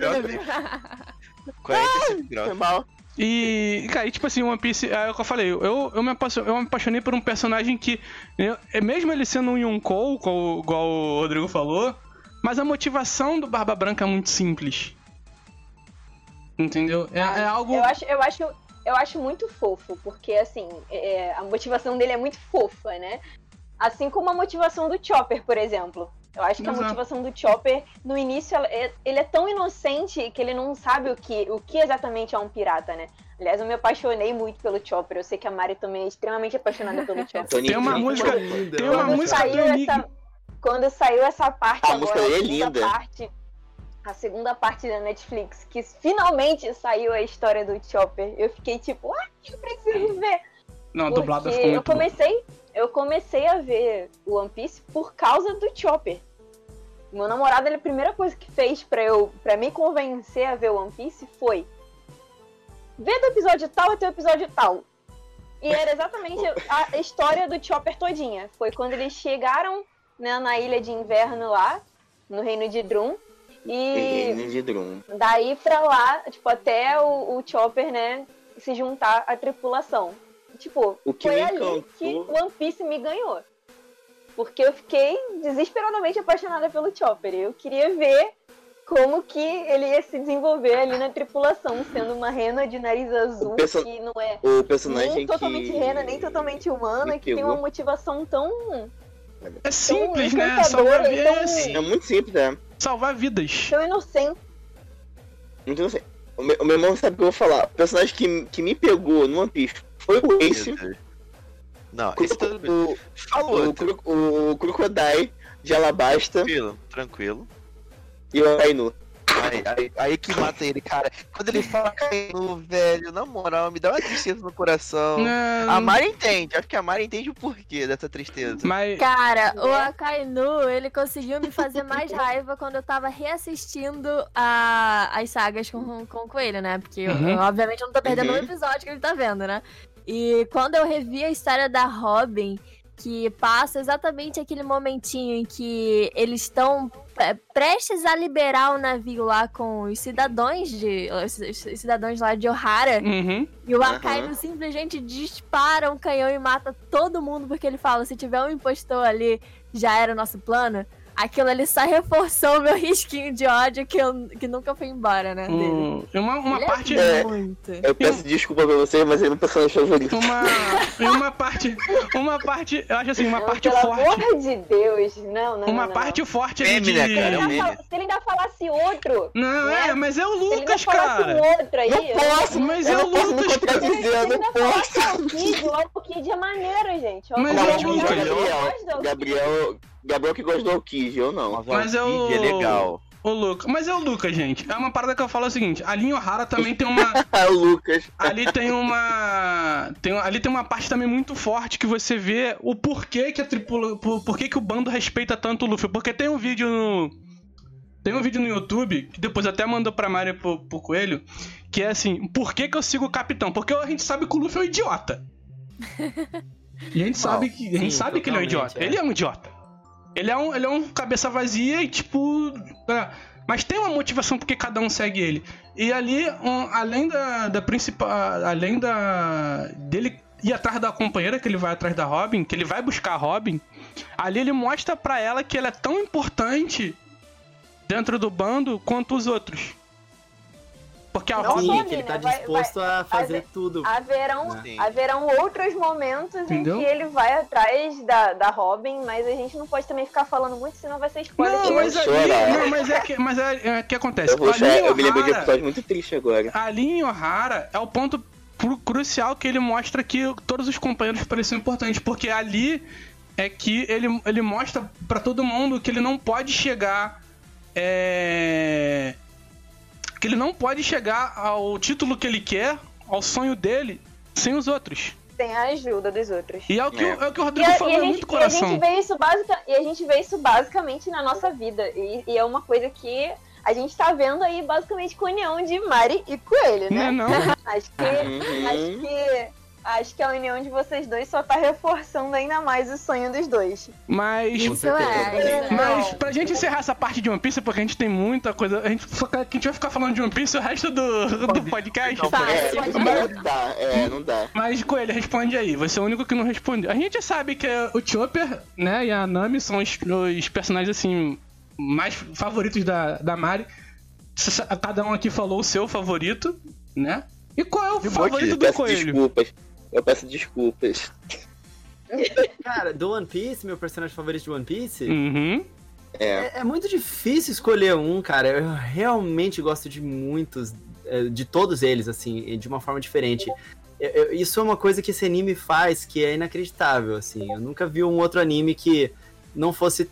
Não viu. 45 graus. Foi mal. E, cara, e, tipo assim, One Piece, é o que eu falei, eu, eu, me, apaixo- eu me apaixonei por um personagem que, eu- é mesmo ele sendo um Yonkou, igual, igual o Rodrigo falou, mas a motivação do Barba Branca é muito simples. Entendeu? É, é algo. Eu acho, eu acho, eu acho muito fofo, porque assim, é, a motivação dele é muito fofa, né? Assim como a motivação do Chopper, por exemplo. Eu acho que a Exato. motivação do Chopper, no início, é- ele é tão inocente que ele não sabe o que, o que exatamente é um pirata, né? Aliás, eu me apaixonei muito pelo Chopper. Eu sei que a Mari também é extremamente apaixonada pelo Chopper. Tem uma música- Linda, tem uma quando música saiu essa quando saiu essa parte A agora, é a segunda linda. parte a segunda parte da Netflix que finalmente saiu a história do Chopper eu fiquei tipo ah eu preciso ver Não, a dublada ficou eu muito boa. Eu comecei a ver o One Piece por causa do Chopper meu namorado ele, a primeira coisa que fez pra eu para me convencer a ver o One Piece foi ver do episódio tal até o episódio tal e era exatamente a história do Chopper todinha. Foi quando eles chegaram né, na ilha de inverno lá, no reino de Drum. E Reino de Drum. daí pra lá, tipo, até o, o Chopper, né, se juntar à tripulação. Tipo, O que foi ali encantou- que One Piece me ganhou. Porque eu fiquei desesperadamente apaixonada pelo Chopper. Eu queria ver como que ele ia se desenvolver ali na tripulação, sendo uma rena de nariz azul, perso- que não é O personagem nem totalmente que... rena, nem totalmente humana, que tem uma motivação tão. É simples, né? encantadora, Salvar, vi- então- é muito simples, né? salvar vidas. tão inocente. Muito não sei. O meu, o meu irmão sabe o que eu vou falar. O personagem que, que me pegou no One Piece foi o Ace. Não, O, esse tudo bem. o, Fala o, outro. Cro- o Crocodile de Alabasta Tranquilo, tranquilo. e o Ainu. Aí, aí, aí que mata ele, cara. Quando ele fala Kainu, velho, na moral, me dá uma tristeza no coração. Não, A Mari entende, acho que a Mari entende o porquê dessa tristeza. Mas. Cara, o Akainu, ele conseguiu me fazer mais raiva quando eu tava reassistindo a, as sagas com, com o Coelho, né? Porque, Uhum. eu, obviamente, eu não tô perdendo Uhum. um episódio que ele tá vendo, né? E quando eu revi a história da Robin, que passa exatamente aquele momentinho em que eles estão prestes a liberar o navio lá com os cidadãos de. Os, os cidadãos lá de Ohara. Uhum. E o. Akainu simplesmente dispara um canhão e mata todo mundo, porque ele fala: se tiver um impostor ali, já era o nosso plano. Aquilo ali só reforçou o meu risquinho de ódio que, eu, que nunca foi embora, né? Dele. Um- uma, uma Ele parte. é É. muito. Eu peço desculpa pra vocês, mas ele é meu personagem favorito. Uma, uma parte. Uma parte. Eu acho assim, uma Não, parte pelo forte. amor de Deus. Não, não. Uma não, parte não. forte ali de. né, Se cara? ele, É um ainda meme. fala- se ele ainda falasse outro. Não, né? é, mas é o Se ele ainda Lucas, falasse cara. um outro aí. Não eu- posso, Mas eu é o Lucas, cara. Se ele contradizer, eu não ainda posso. falasse o Kid, o Kid é maneiro, gente. Mas é é o maneiro, Lucas. Gabriel. Gabriel, Gabriel que gosta do Alkid, eu não. Mas é o- é legal. O Lucas. Mas é o Lucas, gente. É uma parada que eu falo o seguinte: a linha O'Hara também tem uma. Ah, o Lucas. Ali tem uma. Tem, ali tem uma parte também muito forte que você vê o porquê que a tripula. Por, porquê que o bando respeita tanto o Luffy. Porque tem um vídeo no. Tem um vídeo no YouTube, que depois até mandou pra Mari pro, pro Coelho, que é assim, por que, que eu sigo o capitão? Porque a gente sabe que o Luffy é um idiota. E a gente sabe que. A gente sim, sabe que ele é um idiota. é. Ele é um idiota. Ele é um, ele é um cabeça vazia e tipo. é, mas tem uma motivação porque cada um segue ele. E ali, um, além da, da principal. Além da. dele ir atrás da companheira, que ele vai atrás da Robin, que ele vai buscar a Robin, ali ele mostra pra ela que ela é tão importante dentro do bando quanto os outros. Porque a Não Robin. Sim, que ele né? tá Vai- disposto a fazer haver- tudo. Haverão, Sim. haverão outros momentos Entendeu? em que ele vai atrás da, da Robin, mas a gente não pode também ficar falando muito, senão vai ser spoiler. Não, de mas ali. Não, mas é que, mas é, é que acontece. Eu vou eu me lembro de um episódio muito triste agora. ali em Ohara é o ponto cru- crucial que ele mostra que todos os companheiros pareciam importantes, porque ali é que ele, ele mostra pra todo mundo que ele não pode chegar é, que ele não pode chegar ao título que ele quer, ao sonho dele, sem os outros. Tem a ajuda dos outros. E é o que, É. o- é o, que o E Rodrigo a, falou, e a é gente, muito e a coração. gente vê isso basica, e a gente vê isso basicamente na nossa vida. E, e é uma coisa que a gente tá vendo aí basicamente com a união de Mari e Coelho, Não é né? não? Acho que, Uhum. acho que acho que a união de vocês dois só tá reforçando ainda mais o sonho dos dois. Mas Isso certeza. é. isso é. Mas pra gente encerrar essa parte de One Piece, porque a gente tem muita coisa. A gente, a gente vai ficar falando de One Piece o resto do, do podcast. Fácil. É, pode não dá, é, não dá. Mas, Coelho, responde aí. Você é o único que não respondeu. A gente sabe que o Chopper, né, e a Nami são os, os personagens, assim, mais favoritos da, da Mari. Cada um aqui falou o seu favorito, né? E qual é o De favorito do Coelho? desculpas. Eu peço desculpas. Cara, do One Piece, meu personagem favorito de One Piece, Uhum. É. é, é muito difícil escolher um, cara. Eu realmente gosto de muitos, é, de todos eles, assim, e de uma forma diferente. Eu- eu- isso é uma coisa que esse anime faz que é inacreditável, assim. Eu nunca vi um outro anime que não fosse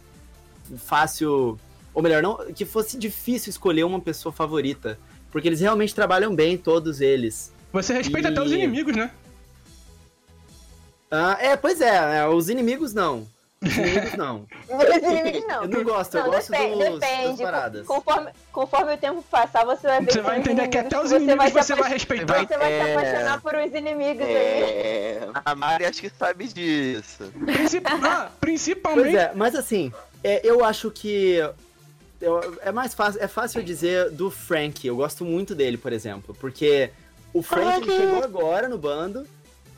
fácil, ou melhor, não, que fosse difícil escolher uma pessoa favorita. Porque eles realmente trabalham bem, todos eles. Você respeita até os E- inimigos, né? Ah, é, pois é, é, os inimigos não. Os inimigos não. Os inimigos não. Eu não gosto, eu Não, gosto depende, dos, das depende. paradas. Conforme, conforme o tempo passar, você vai ver Você que vai entender que até os inimigos se você vai apa- respeitar. Você vai se É. apaixonar por uns inimigos aí. É. A Mari acho que sabe disso. Princip- ah, Pois principalmente. é, mas assim, é, eu acho que eu- é mais fácil, é fácil eu dizer do Frank. Eu gosto muito dele, por exemplo, porque o Frank ele chegou agora no bando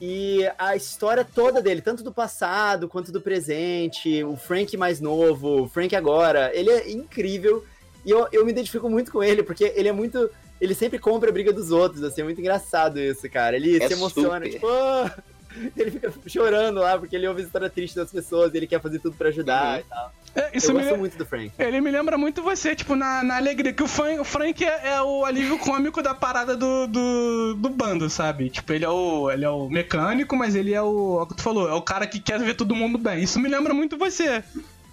e a história toda dele, tanto do passado quanto do presente, o Frank mais novo, o Frank agora, ele é incrível e eu, eu me identifico muito com ele porque ele é muito ele sempre compra a briga dos outros, assim, é muito engraçado isso, cara. Ele É se emociona, super. tipo, "Ah!" ele fica chorando lá porque ele ouve a história triste das pessoas e ele quer fazer tudo pra ajudar Uhum. e tal. É, isso eu gosto muito do Frank. Ele me lembra muito você, tipo, na, na alegria, que o, Frank, o Frank é, é o alívio cômico da parada do, do, do bando, sabe? Tipo, ele é, o, ele é o mecânico, mas ele é o, é o que tu falou, é o cara que quer ver todo mundo bem. Isso me lembra muito você.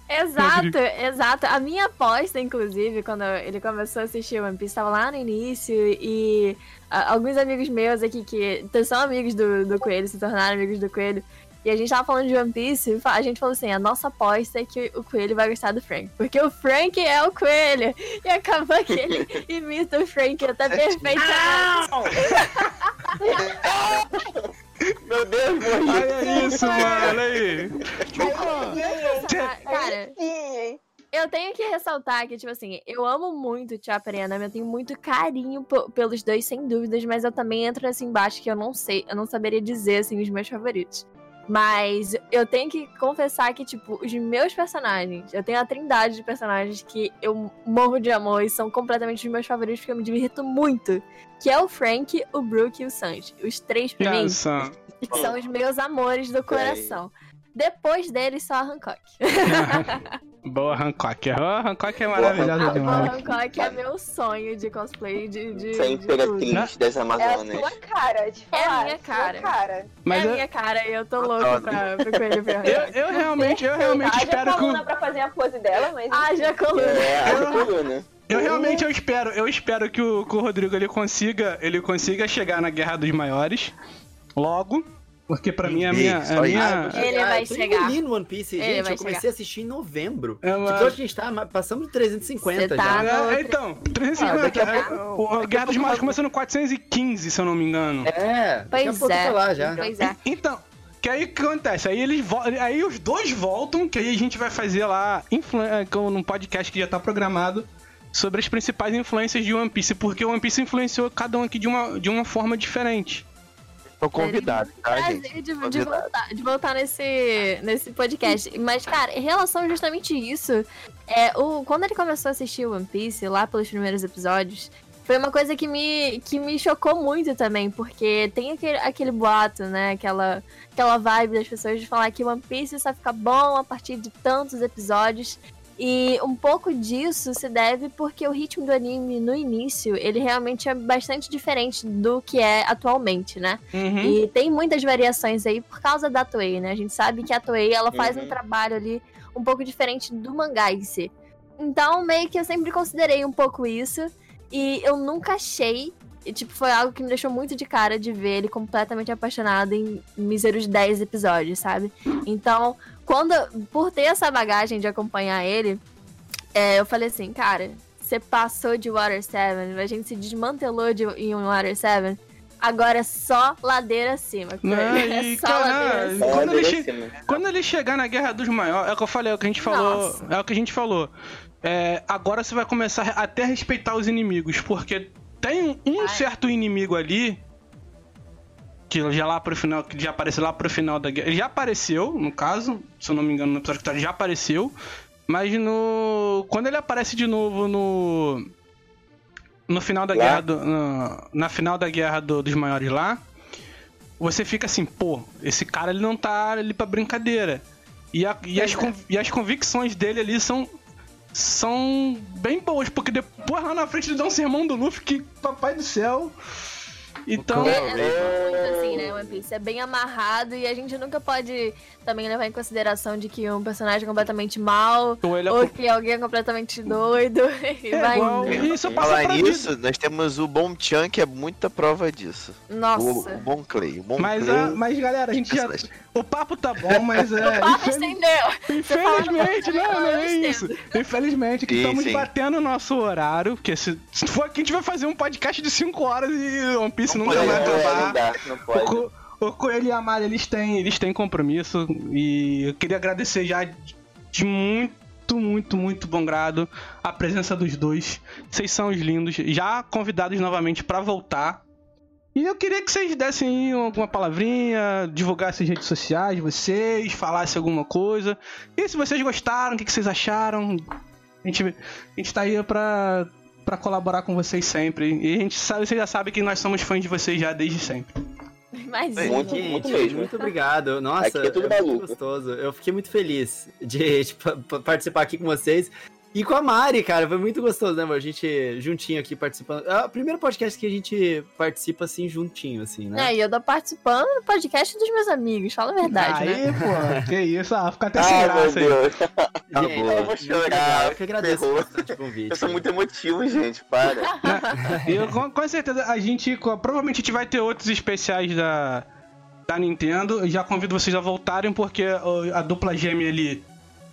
Exato, exato. A minha aposta, inclusive, quando ele começou a assistir One Piece, tava lá no início e ah, alguns amigos meus aqui que são amigos do, do Coelho, se tornaram amigos do Coelho, e a gente tava falando de One Piece, a gente falou assim, a nossa aposta é que o Coelho vai gostar do Frank, porque o Frank é o Coelho, e acabou que ele imita o Frank até perfeitamente. Meu Deus, morri. Olha isso, mano, olha aí. Cara, hein? Eu tenho que ressaltar que, tipo assim, eu amo muito o Chopper e a Nami, eu tenho muito carinho pelos dois, sem dúvidas, mas eu também entro assim embaixo que eu não sei, eu não saberia dizer, assim, os meus favoritos. Mas eu tenho que confessar que, tipo, os meus personagens, eu tenho a trindade de personagens que eu morro de amor e são completamente os meus favoritos porque eu me divirto muito. Que é o Frank, o Brook e o Sanji. Os três, pra mim, são os meus amores do coração. Depois deles, só a Hancock. Boa, Hancock. Ah, Hancock é maravilhosa A demais. Hancock é meu sonho de cosplay de, de, tudo. imperatriz das É a Amazonas. sua cara, te É a falar. minha sua cara. cara. Mas é a eu, minha cara e eu tô louca pra, pra coelho pra eu, eu realmente, eu realmente Haja espero que. coluna pra fazer a pose dela, mas... Haja coluna. É, a coluna. Eu realmente eu espero, eu espero que o, que o Rodrigo ele consiga, ele consiga chegar na Guerra dos Maiores logo, porque pra mim é a minha, é a minha Ele vai eu tô chegar. engolindo One Piece, Ele gente. vai Eu comecei chegar. a assistir em novembro. É uma- Tipo, hoje a gente tá passando de 350 Você tá já. no- É, então, 350. Ah, daqui a é, pouco- o, a Guerra dos Maiores começou no 415, se eu não me engano. É, daqui a Pois pouco é. eu lá já. Pois é. Então, que aí o que acontece? Aí eles aí os dois voltam, que aí a gente vai fazer lá é, num podcast que já tá programado sobre as principais influências de One Piece, porque o One Piece influenciou cada um aqui de uma, de uma forma diferente. Tô convidado, tá, gente? Prazer de, de Convidado. voltar, de voltar nesse, nesse podcast. Mas, cara, em relação justamente isso, é, o, quando ele começou a assistir One Piece, lá pelos primeiros episódios, foi uma coisa que me, que me chocou muito também, porque tem aquele, aquele boato, né? Aquela, aquela vibe das pessoas de falar que One Piece só fica bom a partir de tantos episódios. E um pouco disso se deve porque o ritmo do anime no início, ele realmente é bastante diferente do que é atualmente, né? Uhum. E tem muitas variações aí por causa da Toei, né? A gente sabe que a Toei, ela faz um Uhum. trabalho ali um pouco diferente do mangá em si. Então, meio que eu sempre considerei um pouco isso. E eu nunca achei. e, tipo, foi algo que me deixou muito de cara de ver ele completamente apaixonado em míseros 10 episódios, sabe? Então, quando. Por ter essa bagagem de acompanhar ele, é, eu falei assim, cara, você passou de Water 7, a gente se desmantelou de, em Water 7. Agora é só ladeira acima. Não, é só cara, ladeira acima. Quando ele acima. Quando ele chegar na Guerra dos Maiores, é o que eu falei, é o que a gente falou. Nossa. É o que a gente falou. É, agora você vai começar a até respeitar os inimigos, porque tem um Ai. certo inimigo ali. Que já lá pro final, que já apareceu lá pro final da guerra. Ele já apareceu, no caso, se eu não me engano, no episódio que tá, ele já apareceu. Mas no. Quando ele aparece de novo no. No final da Lá? guerra do, no- na final da guerra do- dos maiores lá, você fica assim, pô, esse cara ele não tá ali pra brincadeira. E, a- e as, e as convicções dele ali são são bem boas, porque depois lá na frente ele dá um sermão do Luffy que, papai do céu. Então, É, é muito assim, né, One Piece? É bem amarrado e a gente nunca pode também levar em consideração de que um personagem é completamente mal ou ele é, ou que alguém é completamente doido e É vai igual-. Isso Falar nisso, nós temos o Bom Chan, que é muita prova disso. O, Nossa. o Bom Clay. O Bom mas, Clay. a- mas galera, a gente já. O papo tá bom, mas é. O papo infeliz- estendeu. Infelizmente, não, não é Eu isso. Infelizmente, que Sim, estamos sim. batendo o nosso horário. Porque se, se for aqui, a gente vai fazer um podcast de 5 horas e One Piece nunca pode, vai é, É, acabar. não dá, não O, pode. Co- o Coelho e a Mari, eles têm, eles têm compromisso. E eu queria agradecer já de muito, muito, muito bom grado a presença dos dois. Vocês são os lindos. Já convidados novamente pra voltar. E eu queria que vocês dessem alguma palavrinha, divulgassem as redes sociais vocês, falassem alguma coisa. E se vocês gostaram, o que, que vocês acharam? A gente, a gente tá aí pra, pra colaborar com vocês sempre. E a gente sabe, vocês já sabem que nós somos fãs de vocês já desde sempre. Imagina. Muito, Gente, muito mesmo. muito obrigado. Nossa, Aqui é tudo muito maluco. gostoso. Eu fiquei muito feliz de, pa- participar aqui com vocês. E com a Mari, cara, foi muito gostoso, né, amor? A gente juntinho aqui participando. É o primeiro podcast que a gente participa assim, juntinho, assim, né? É, e eu tô participando do podcast dos meus amigos, fala a verdade, aí, né? pô, que isso, ah, fica até sem Ai, meu graça aí. Gente, Tá bom. Eu vou chorar, legal. Eu que agradeço o convite. Eu sou muito emotivo, gente, para. Eu, com, com certeza, a gente. Provavelmente a gente vai ter outros especiais da, da Nintendo. Eu já convido vocês a voltarem, porque a dupla gêmea ali.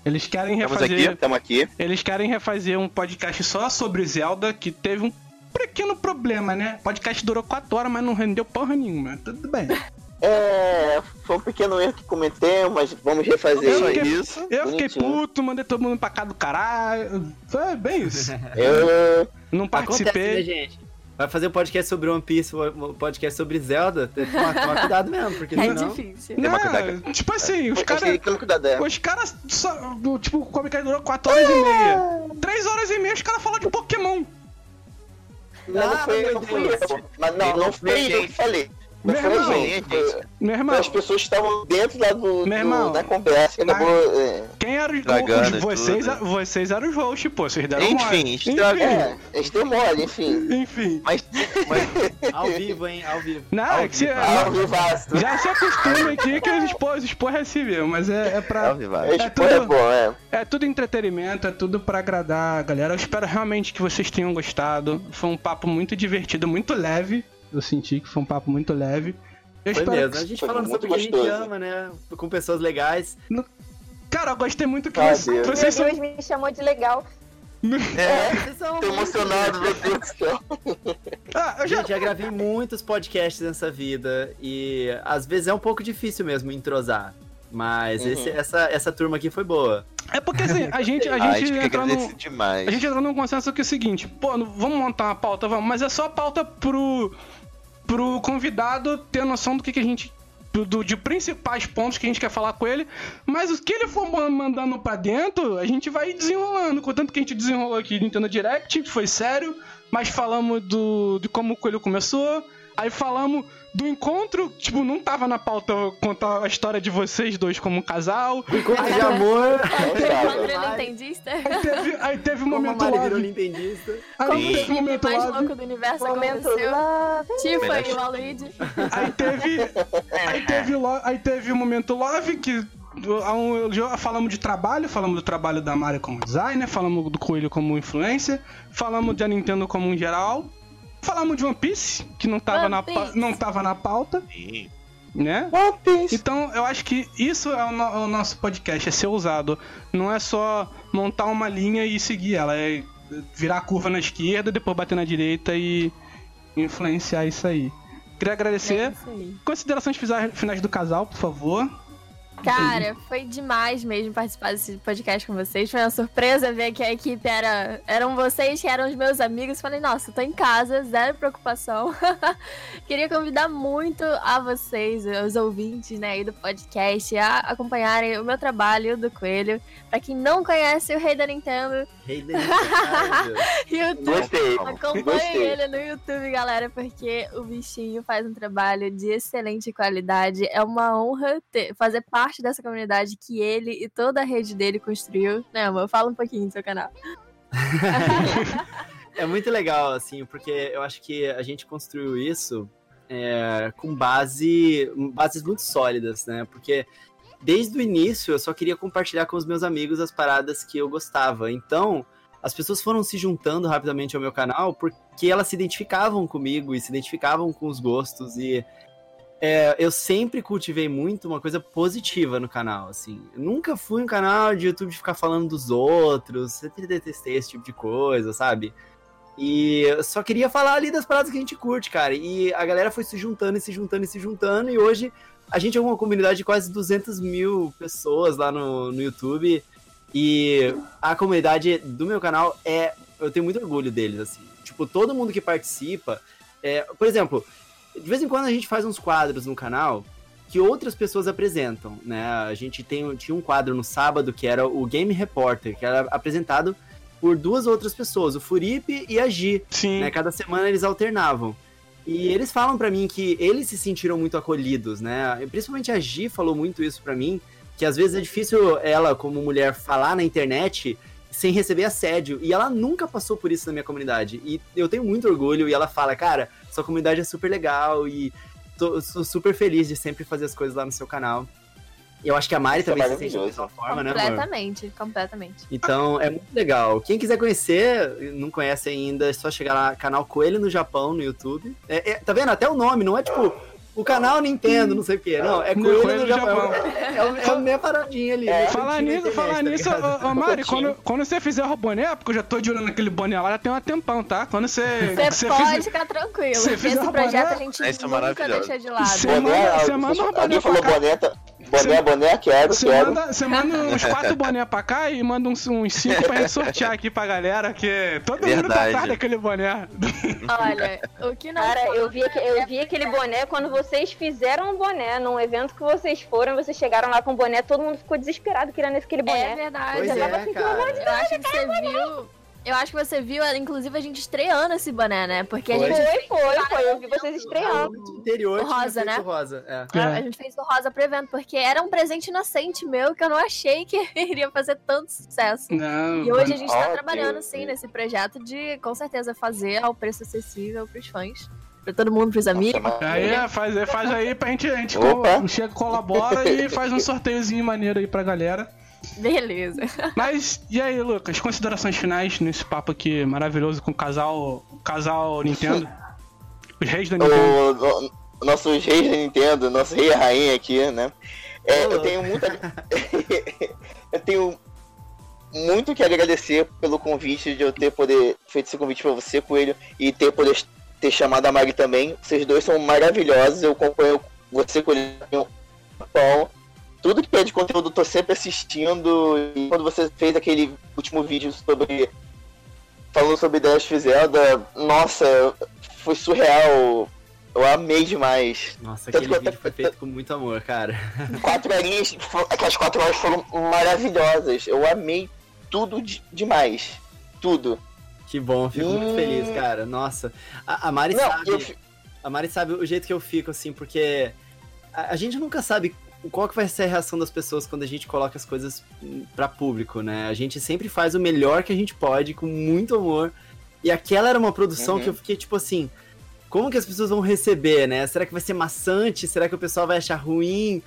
Eles querem Estamos refazer. Estamos aqui. Eles querem refazer um podcast só sobre Zelda, que teve um pequeno problema, né? O podcast durou 4 horas, mas não rendeu porra nenhuma. Tudo bem. É, foi um pequeno erro que cometemos, mas vamos refazer Eu fiquei- isso. Eu fiquei Bonitinho. puto, mandei todo mundo pra cá do caralho. Foi bem isso. Eu, Não Acontece, né, participei. gente? Vai fazer um podcast sobre One Piece, um podcast sobre Zelda. Tem que tomar, tomar cuidado mesmo, porque É senão... difícil. Tem uma cuidado. Não, tipo assim, os eu caras. não é. Os caras Tipo, o Comic Con durou 4 horas e meia. 3 horas e meia os caras falaram de Pokémon. Não, não Ah, foi, não foi eu. Mas não, não foi eu que falei. Meu irmão. gente. Foi- Meu irmão, As pessoas estavam dentro lá do, Meu irmão. do- da conversa que Mas- acabou. É, quem era os Estragando os- vocês, tudo. vocês eram os hosts, pô. Vocês deram Enfim, mole. estraga- é, eles deu mole, enfim. Enfim. Mas, mas Ao vivo, hein? Ao vivo. Não, Ao é que se, vivo. O Vivasto. já se acostuma aqui que os expor, os expor é mesmo, mas é, é pra. Ao É é tudo- bom, é. É tudo entretenimento, é tudo pra agradar a galera. Eu espero realmente que vocês tenham gostado. Foi um papo muito divertido, muito leve. Eu senti que foi um papo muito leve. Eu Foi mesmo. que- A gente foi falando sobre o que a gente ama, né? Com pessoas legais. Cara, eu gostei muito que Ah, vocês, Deus. vocês são. Me chamou de legal. É, Vocês são tô emocionado, meu Deus do céu. Ah, eu já... Gente, já gravei muitos podcasts nessa vida e às vezes é um pouco difícil mesmo entrosar. Mas Uhum. esse- essa, essa turma aqui foi boa. É porque assim, a gente, a a gente gente entrou num. demais. A gente entrou num consenso que é o seguinte, pô, não- vamos montar uma pauta, vamos, mas é só pauta pro, pro convidado ter noção do que, que a gente. Do, de principais pontos que a gente quer falar com ele, mas o que ele for ma- mandando pra dentro, a gente vai desenrolando. Contanto que a gente desenrolou aqui Nintendo Direct, foi sério, mas falamos do, de como o Coelho começou. Aí falamos do encontro, tipo, não tava na pauta contar a história de vocês dois como um casal. Encontro de amor. Nintendista. Aí teve, aí teve um Como momento love. Nintendista. Aí Como o teve um momento mais love. louco do universo Momento aconteceu. love. Tifa e Waluigi. Aí teve. Aí teve, lo- aí teve o momento love que. um- falamos de trabalho, falamos do trabalho da Mari como designer, falamos do Coelho como influencer, falamos da Nintendo como um geral, falamos de One Piece, que não tava, One na, Piece. não tava na pauta, Sim. né? One Piece. Então, eu acho que isso é o, no- o nosso podcast, é ser ousado. Não é só montar uma linha e seguir ela, é virar a curva na esquerda, depois bater na direita e influenciar isso aí. Queria É agradecer. isso aí. Considerações finais do casal, por favor. Cara, foi demais mesmo participar desse podcast com vocês. Foi uma surpresa ver que a equipe era. Eram vocês que eram os meus amigos. Falei, nossa, tô em casa, zero preocupação. Queria convidar muito a vocês, os ouvintes, né, aí do podcast, a acompanharem o meu trabalho e o do Coelho. Pra quem não conhece o Rei da Nintendo, Rei da Nintendo. YouTube. Gostei. Acompanhem Gostei. ele no YouTube, galera, porque o bichinho faz um trabalho de excelente qualidade. É uma honra ter- fazer parte dessa comunidade que ele e toda a rede dele construiu. Né, amor? Fala um pouquinho do seu canal. É muito legal, assim, porque eu acho que a gente construiu isso é, com base, bases muito sólidas, né? Porque desde o início eu só queria compartilhar com os meus amigos as paradas que eu gostava. Então, as pessoas foram se juntando rapidamente ao meu canal porque elas se identificavam comigo e se identificavam com os gostos e é, eu sempre cultivei muito uma coisa positiva no canal, assim. Eu nunca fui um canal de YouTube de ficar falando dos outros, sempre detestei esse tipo de coisa, sabe? E só queria falar ali das paradas que a gente curte, cara. E a galera foi se juntando e se juntando e se juntando. E hoje a gente é uma comunidade de quase 200 mil pessoas lá no, no YouTube. E a comunidade do meu canal é. Eu tenho muito orgulho deles, assim. Tipo, todo mundo que participa. é, por exemplo, de vez em quando a gente faz uns quadros no canal que outras pessoas apresentam, né? A gente tem, tinha um quadro no sábado que era o Game Reporter, que era apresentado por duas outras pessoas, o Furipe e a Gi, Sim. né? Cada semana eles alternavam. E eles falam pra mim que eles se sentiram muito acolhidos, né? Principalmente a Gi falou muito isso pra mim, que às vezes é difícil ela, como mulher, falar na internet sem receber assédio. E ela nunca passou por isso na minha comunidade. E eu tenho muito orgulho. E ela fala, cara, sua comunidade é super legal e tô, sou super feliz de sempre fazer as coisas lá no seu canal. E eu acho que a Mari Isso é também se sente dessa forma, né, amor? completamente, completamente. Então é muito legal. Quem quiser conhecer, não conhece ainda, é só chegar lá, canal Coelho no Japão no YouTube. É, é- tá vendo? Até o nome, não é tipo o canal Nintendo, não sei o quê. Não, é Coelho, Coelho no Japão. Japão. É, o- é a minha paradinha ali. É. né? Falar Curtindo a nisso, falar tá nisso, ligado? ô, ô, Mari, quando, quando você fizer o boné, porque eu já tô de olho naquele boné lá, já tem um tempão, tá? Quando você. Você pode fizer- ficar tranquilo. você fizer Esse projeto boné- a gente é nunca maravilhoso. deixa de lado. Você manda- você alguém- manda um boné alguém falou cá. boné, tá- boné, Você- boné, quero, Você quero. manda, você manda uns quatro boné pra cá e manda uns, uns cinco pra gente sortear aqui pra galera, que todo mundo tá Verdade. atrás daquele boné. Olha, o que não Cara, eu vi, eu vi aquele boné quando vocês fizeram um boné. Num evento que vocês foram, vocês chegaram lá com o boné, todo mundo ficou desesperado querendo aquele É boné. verdade. Pois eu tava é, assim, cara. Eu acho que você viu. Eu acho que você viu, inclusive, a gente estreando esse boné, né? Porque Foi. a gente. Foi, foi, foi. Eu vi vocês estreando. O interior O rosa, né? rosa, é. É. A gente fez o rosa pro evento, porque era um presente inocente meu que eu não achei que iria fazer tanto sucesso. Não, E hoje a gente tá Ó, trabalhando, Deus, sim, Deus. nesse projeto de, com certeza, fazer ao preço acessível pros fãs. Pra todo mundo, pros amigos. Aí é, faz, é, faz aí pra gente, a gente Opa. chega, colabora e faz um sorteiozinho maneiro aí pra galera. Beleza. Mas, e aí, Lucas, considerações finais nesse papo aqui maravilhoso com o casal, o casal Nintendo? Os reis da Nintendo. O, o- nossos reis da Nintendo, nosso rei e a rainha aqui, né? É, eu tenho muita. eu tenho muito que agradecer pelo convite de eu ter poder feito esse convite pra você, Coelho, e ter poder ter chamado a Mari também. Vocês dois são maravilhosos, eu acompanho você, Coelho, um pão. Tudo que é de conteúdo eu tô sempre assistindo. E quando você fez aquele último vídeo sobre. falando sobre The Last of Zelda, nossa, foi surreal. Eu amei demais. Nossa, Tanto aquele vídeo até- foi feito com muito amor, cara. Quatro horinhas, aquelas quatro horas foram maravilhosas. Eu amei tudo de- demais. Tudo. Que bom, fico muito feliz, cara. Nossa. A, a Mari Não, sabe. eu A Mari sabe o jeito que eu fico, assim, porque a, a gente nunca sabe qual que vai ser a reação das pessoas quando a gente coloca as coisas pra público, né? A gente sempre faz o melhor que a gente pode, com muito amor. E aquela era uma produção Uhum. que eu fiquei, tipo assim, como que as pessoas vão receber, né? Será que vai ser maçante? Será que o pessoal vai achar ruim?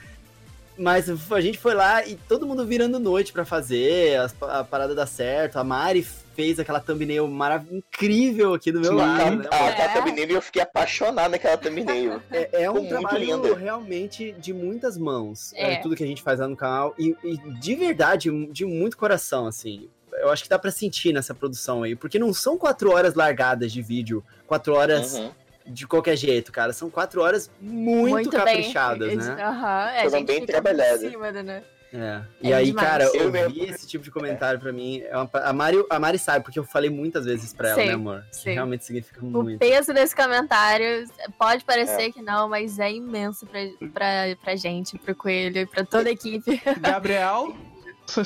Mas a gente foi lá e todo mundo virando noite pra fazer, as- a, parada dar certo. A Mari fez aquela thumbnail marav incrível aqui do meu Sim. lado, né? Ah, É. aquela thumbnail, eu fiquei apaixonado naquela thumbnail. É, é um muito trabalho linda. realmente de muitas mãos. É. É. tudo que a gente faz lá no canal. E, e de verdade, de muito coração, assim. Eu acho que dá pra sentir nessa produção aí. Porque não são quatro horas largadas de vídeo. Quatro horas Uhum. de qualquer jeito, cara. São quatro horas muito, caprichadas, bem. né? Aham, é, a Foram gente bem fica trabalhadas. né? É. É E aí, demais. cara, Eu ouvir mesmo. esse tipo de comentário pra mim é uma... a, Mari, a Mari sabe, porque eu falei muitas vezes pra ela, Sim, né, amor? Que sim. realmente significa O muito. peso desse comentário pode parecer É. que não, mas é imenso pra, pra, pra gente, pro Coelho e pra toda a equipe. Gabriel,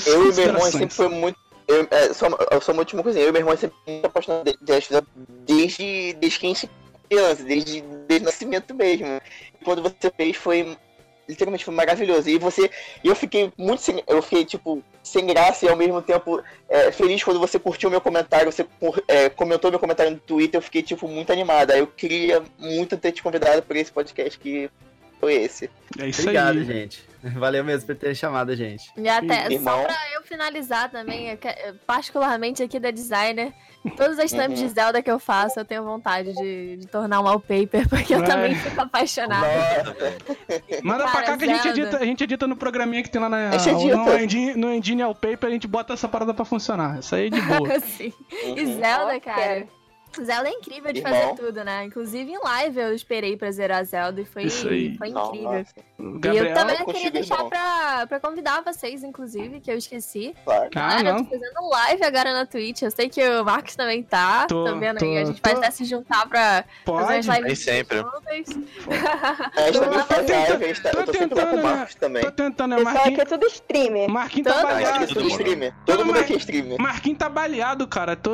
Eu e meu irmão sempre foi muito. Eu, é, só, sou uma última coisinha. Eu e meu irmão sempre muito apaixonado de, de desde, desde que a gente é criança, desde, desde o nascimento mesmo. E quando você fez foi. Literalmente foi maravilhoso. E você. E eu fiquei muito sem. Eu fiquei, tipo, sem graça e ao mesmo tempo é, feliz quando você curtiu meu comentário, você é, comentou meu comentário no Twitter, eu fiquei, tipo, muito animada. Eu queria muito ter te convidado para esse podcast que foi esse. É isso Obrigado, aí. gente. Valeu mesmo por ter chamado a gente. E até, Irmão. só pra eu finalizar também, particularmente aqui da designer, todas as thumbs Uhum. de Zelda que eu faço, eu tenho vontade de, de tornar um wallpaper, porque eu É. também fico apaixonada. Manda pra cá que a gente, Zelda. edita, a gente edita no programinha que tem lá na, no, Engine, no Engine Wallpaper, a gente bota essa parada pra funcionar. Isso aí é de boa. E Uhum. Zelda, Ó, cara. Zelda é incrível de Irmão. fazer tudo, né? Inclusive em live eu esperei pra zerar Zelda e foi, Isso aí. foi Não, incrível. nossa, E eu Gabriel, também queria deixar pra, pra convidar vocês, inclusive, que eu esqueci. claro. ah, eu não. tô fazendo live agora na Twitch. Eu sei que o Marcos também tá. Tô, Tô, vendo tô, aí. A gente tô. pode até se juntar pra fazer Pode. umas lives Nem sempre. gente Tô- faz tentando- live, a gente tá- tô eu tô lá com tentando, o Marcos também. Tô tentando, né? Aqui Marquinhos, é tudo streamer. Marquinhos tá aqui é baleado. Todo tudo streamer. Todo mundo aqui é streamer. Marquinhos tá baleado, cara. Tô,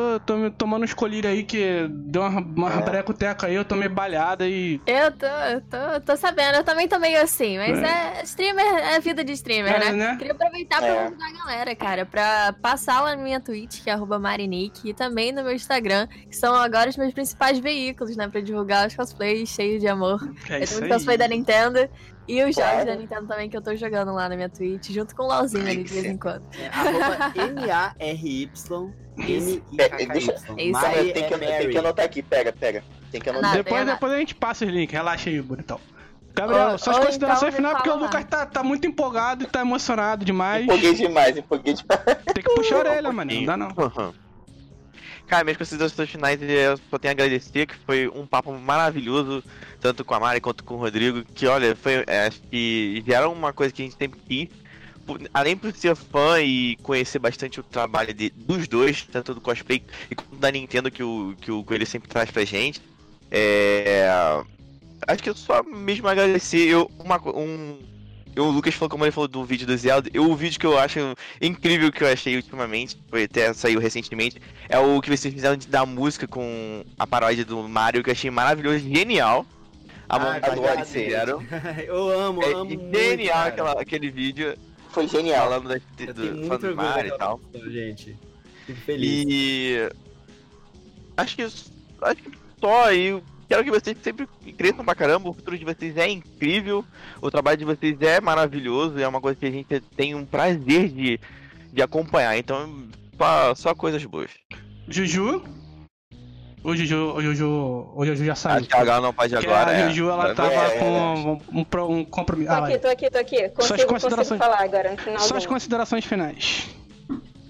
tomando uns colírios aí que deu uma, uma É. brecoteca aí, eu tomei baleada e. Eu tô, eu tô, tô sabendo. Eu também tô meio assim. Mas é, streamer é vida de streamer, É, né? né? Queria aproveitar pra É. convidar a galera, cara, pra passar lá na minha Twitch, que é arroba Marinique, e também no meu Instagram, que são agora os meus principais veículos, né? Pra divulgar os cosplays cheios de amor. É eu isso tenho cosplay da Nintendo. E os jogos Claro. da Nintendo também que eu tô jogando lá na minha Twitch, junto com o LOLzinho ali de vez em quando. É, arroba M-A-R-Y. É, Isso aí. Mari Tem que, é tem que anotar aqui, pega, pega. Tem que anotar. Depois, eu- depois a gente passa os links, relaxa aí, bonitão. Gabriel, Ou- suas ou considerações então finais, me porque o Lucas tá, tá muito empolgado e tá emocionado demais. Empolguei demais, empolguei demais. Tem que puxar a orelha, mano. Não dá não. Uhum. Cara, minhas considerações finais eu só tenho a agradecer, que foi um papo maravilhoso, tanto com a Mari quanto com o Rodrigo, que olha, foi, é, acho que vieram uma coisa que a gente sempre quis, além por ser fã e conhecer bastante o trabalho de, dos dois, tanto do cosplay e quanto da Nintendo que o, que o Coelho sempre traz pra gente, é... Acho que eu só mesmo agradecer, eu, uma, um... eu, o Lucas falou, como ele falou do vídeo do Zelda, eu, o vídeo que eu acho incrível que eu achei ultimamente, foi até saiu recentemente, é o que vocês fizeram de- da música com a paródia do Mario, que eu achei maravilhoso, genial. A Ah, montagem que obrigado, eles fizeram. Eu amo, É amo muito, genial cara. aquela- aquele vídeo Foi genial. falando da, Eu do, falando do Mario e tal. gente. Fico feliz. E acho que acho que só aí. Quero que vocês sempre cresçam pra caramba, o futuro de vocês é incrível, o trabalho de vocês é maravilhoso, é uma coisa que a gente tem um prazer de, de acompanhar, então só, só coisas boas. Juju. O Juju, o Juju, o Juju já saiu. Acho que não pode agora. a é. Juju, ela Vai- tava é, com um, um, um compromisso. Tô Ah, aqui, vai. tô aqui, tô aqui. Consigo, considerações- consigo falar agora no final. Suas considerações finais.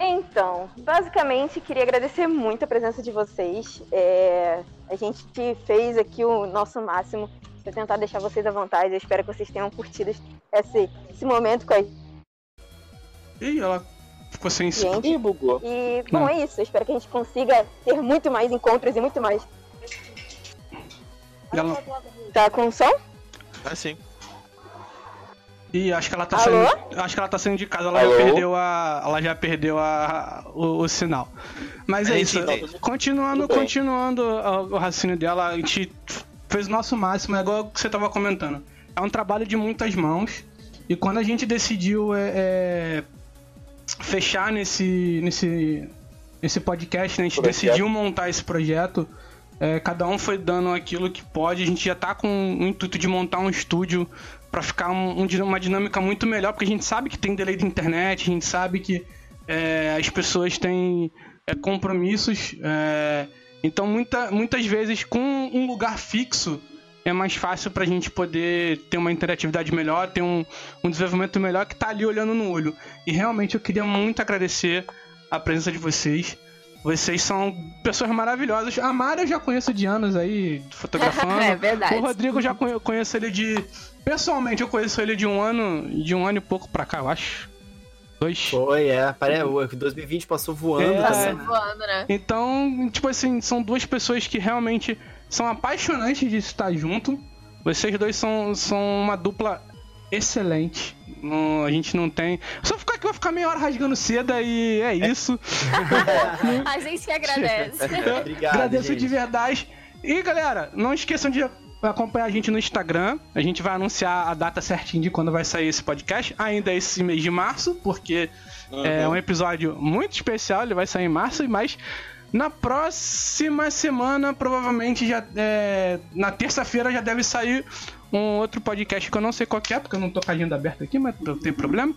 Então, basicamente, queria agradecer muito a presença de vocês. É, a gente fez aqui o nosso máximo para tentar deixar vocês à vontade. Eu espero que vocês tenham curtido esse, esse momento com a Ih, ela ficou sem gente. Ih, bugou. E, bom, Não. é isso. Eu espero que a gente consiga ter muito mais encontros e muito mais. Ela... Tá com som? Ah, sim. E acho que ela tá Alô? saindo. Acho que ela tá saindo de casa, ela Alô? já perdeu a. Ela já perdeu a, o, o sinal. Mas é A isso. gente entende. Continuando, continuando o, o raciocínio dela, a gente fez o nosso máximo, é igual que você tava comentando. É um trabalho de muitas mãos. E quando a gente decidiu é, é, fechar nesse, nesse, nesse podcast, né, a gente Projeto. decidiu montar esse projeto. é, cada um foi dando aquilo que pode. A gente já tá com o intuito de montar um estúdio pra ficar um- um uma dinâmica muito melhor, porque a gente sabe que tem delay de internet, a gente sabe que é, as pessoas têm é, compromissos. é, então, muita, muitas vezes, com um lugar fixo, é mais fácil pra gente poder ter uma interatividade melhor, ter um, um desenvolvimento melhor que tá ali olhando no olho. E realmente eu queria muito agradecer a presença de vocês. Vocês são pessoas maravilhosas. A Mari eu já conheço de anos aí, fotografando. É verdade. O Rodrigo eu já conhe- conheço ele de. Pessoalmente, eu conheço ele de um ano. De um ano e pouco pra cá, eu acho. Dois. Foi, é. Parece, o 2020 passou voando É. Passou também. né? voando, né? Então, tipo assim, são duas pessoas que realmente são apaixonantes de estar junto. Vocês dois são, são uma dupla excelente. Não- a gente não tem. Só ficar aqui, vai ficar meia hora rasgando seda e é isso. A gente que agradece. Obrigado, Agradeço gente. de verdade. E galera, não esqueçam de acompanhar a gente no Instagram. A gente vai anunciar a data certinha de quando vai sair esse podcast. Ainda esse mês de março, porque é um episódio muito especial. Ele vai sair em março, mas na próxima semana, provavelmente já é, na terça-feira já deve sair um outro podcast que eu não sei qual que é, porque eu não tô com a agenda aberta aqui, mas não tem problema.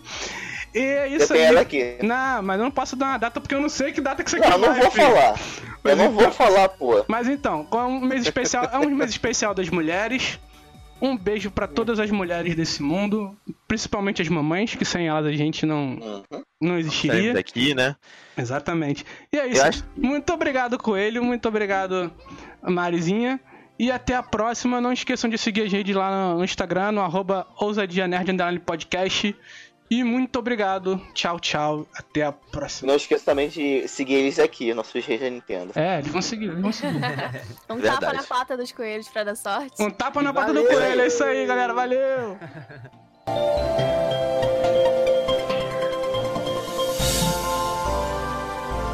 E é isso Eu tenho aí. ela aqui. Não, mas eu não posso dar uma data porque eu não sei que data que você Não, quer eu não vou falar. Eu não vou falar, pô. mas então, com um mês especial, é um mês especial das mulheres. Um beijo pra todas as mulheres desse mundo, principalmente as mamães, que sem elas a gente não, Uhum. não existiria. daqui, né? Exatamente. E é isso. Acho- Muito obrigado, Coelho. Muito obrigado, Marizinha. E até a próxima. Não esqueçam de seguir a gente lá no Instagram, no arroba ousadia nerd underline podcast. E muito obrigado. Tchau, tchau. Até a próxima. Não esqueça também de seguir eles aqui, nossos reis da Nintendo. É, eles vão seguir, eles vão seguir. Um Verdade. tapa na pata dos coelhos pra dar sorte. Um tapa na pata do Valeu. coelho, é isso aí, galera. Valeu!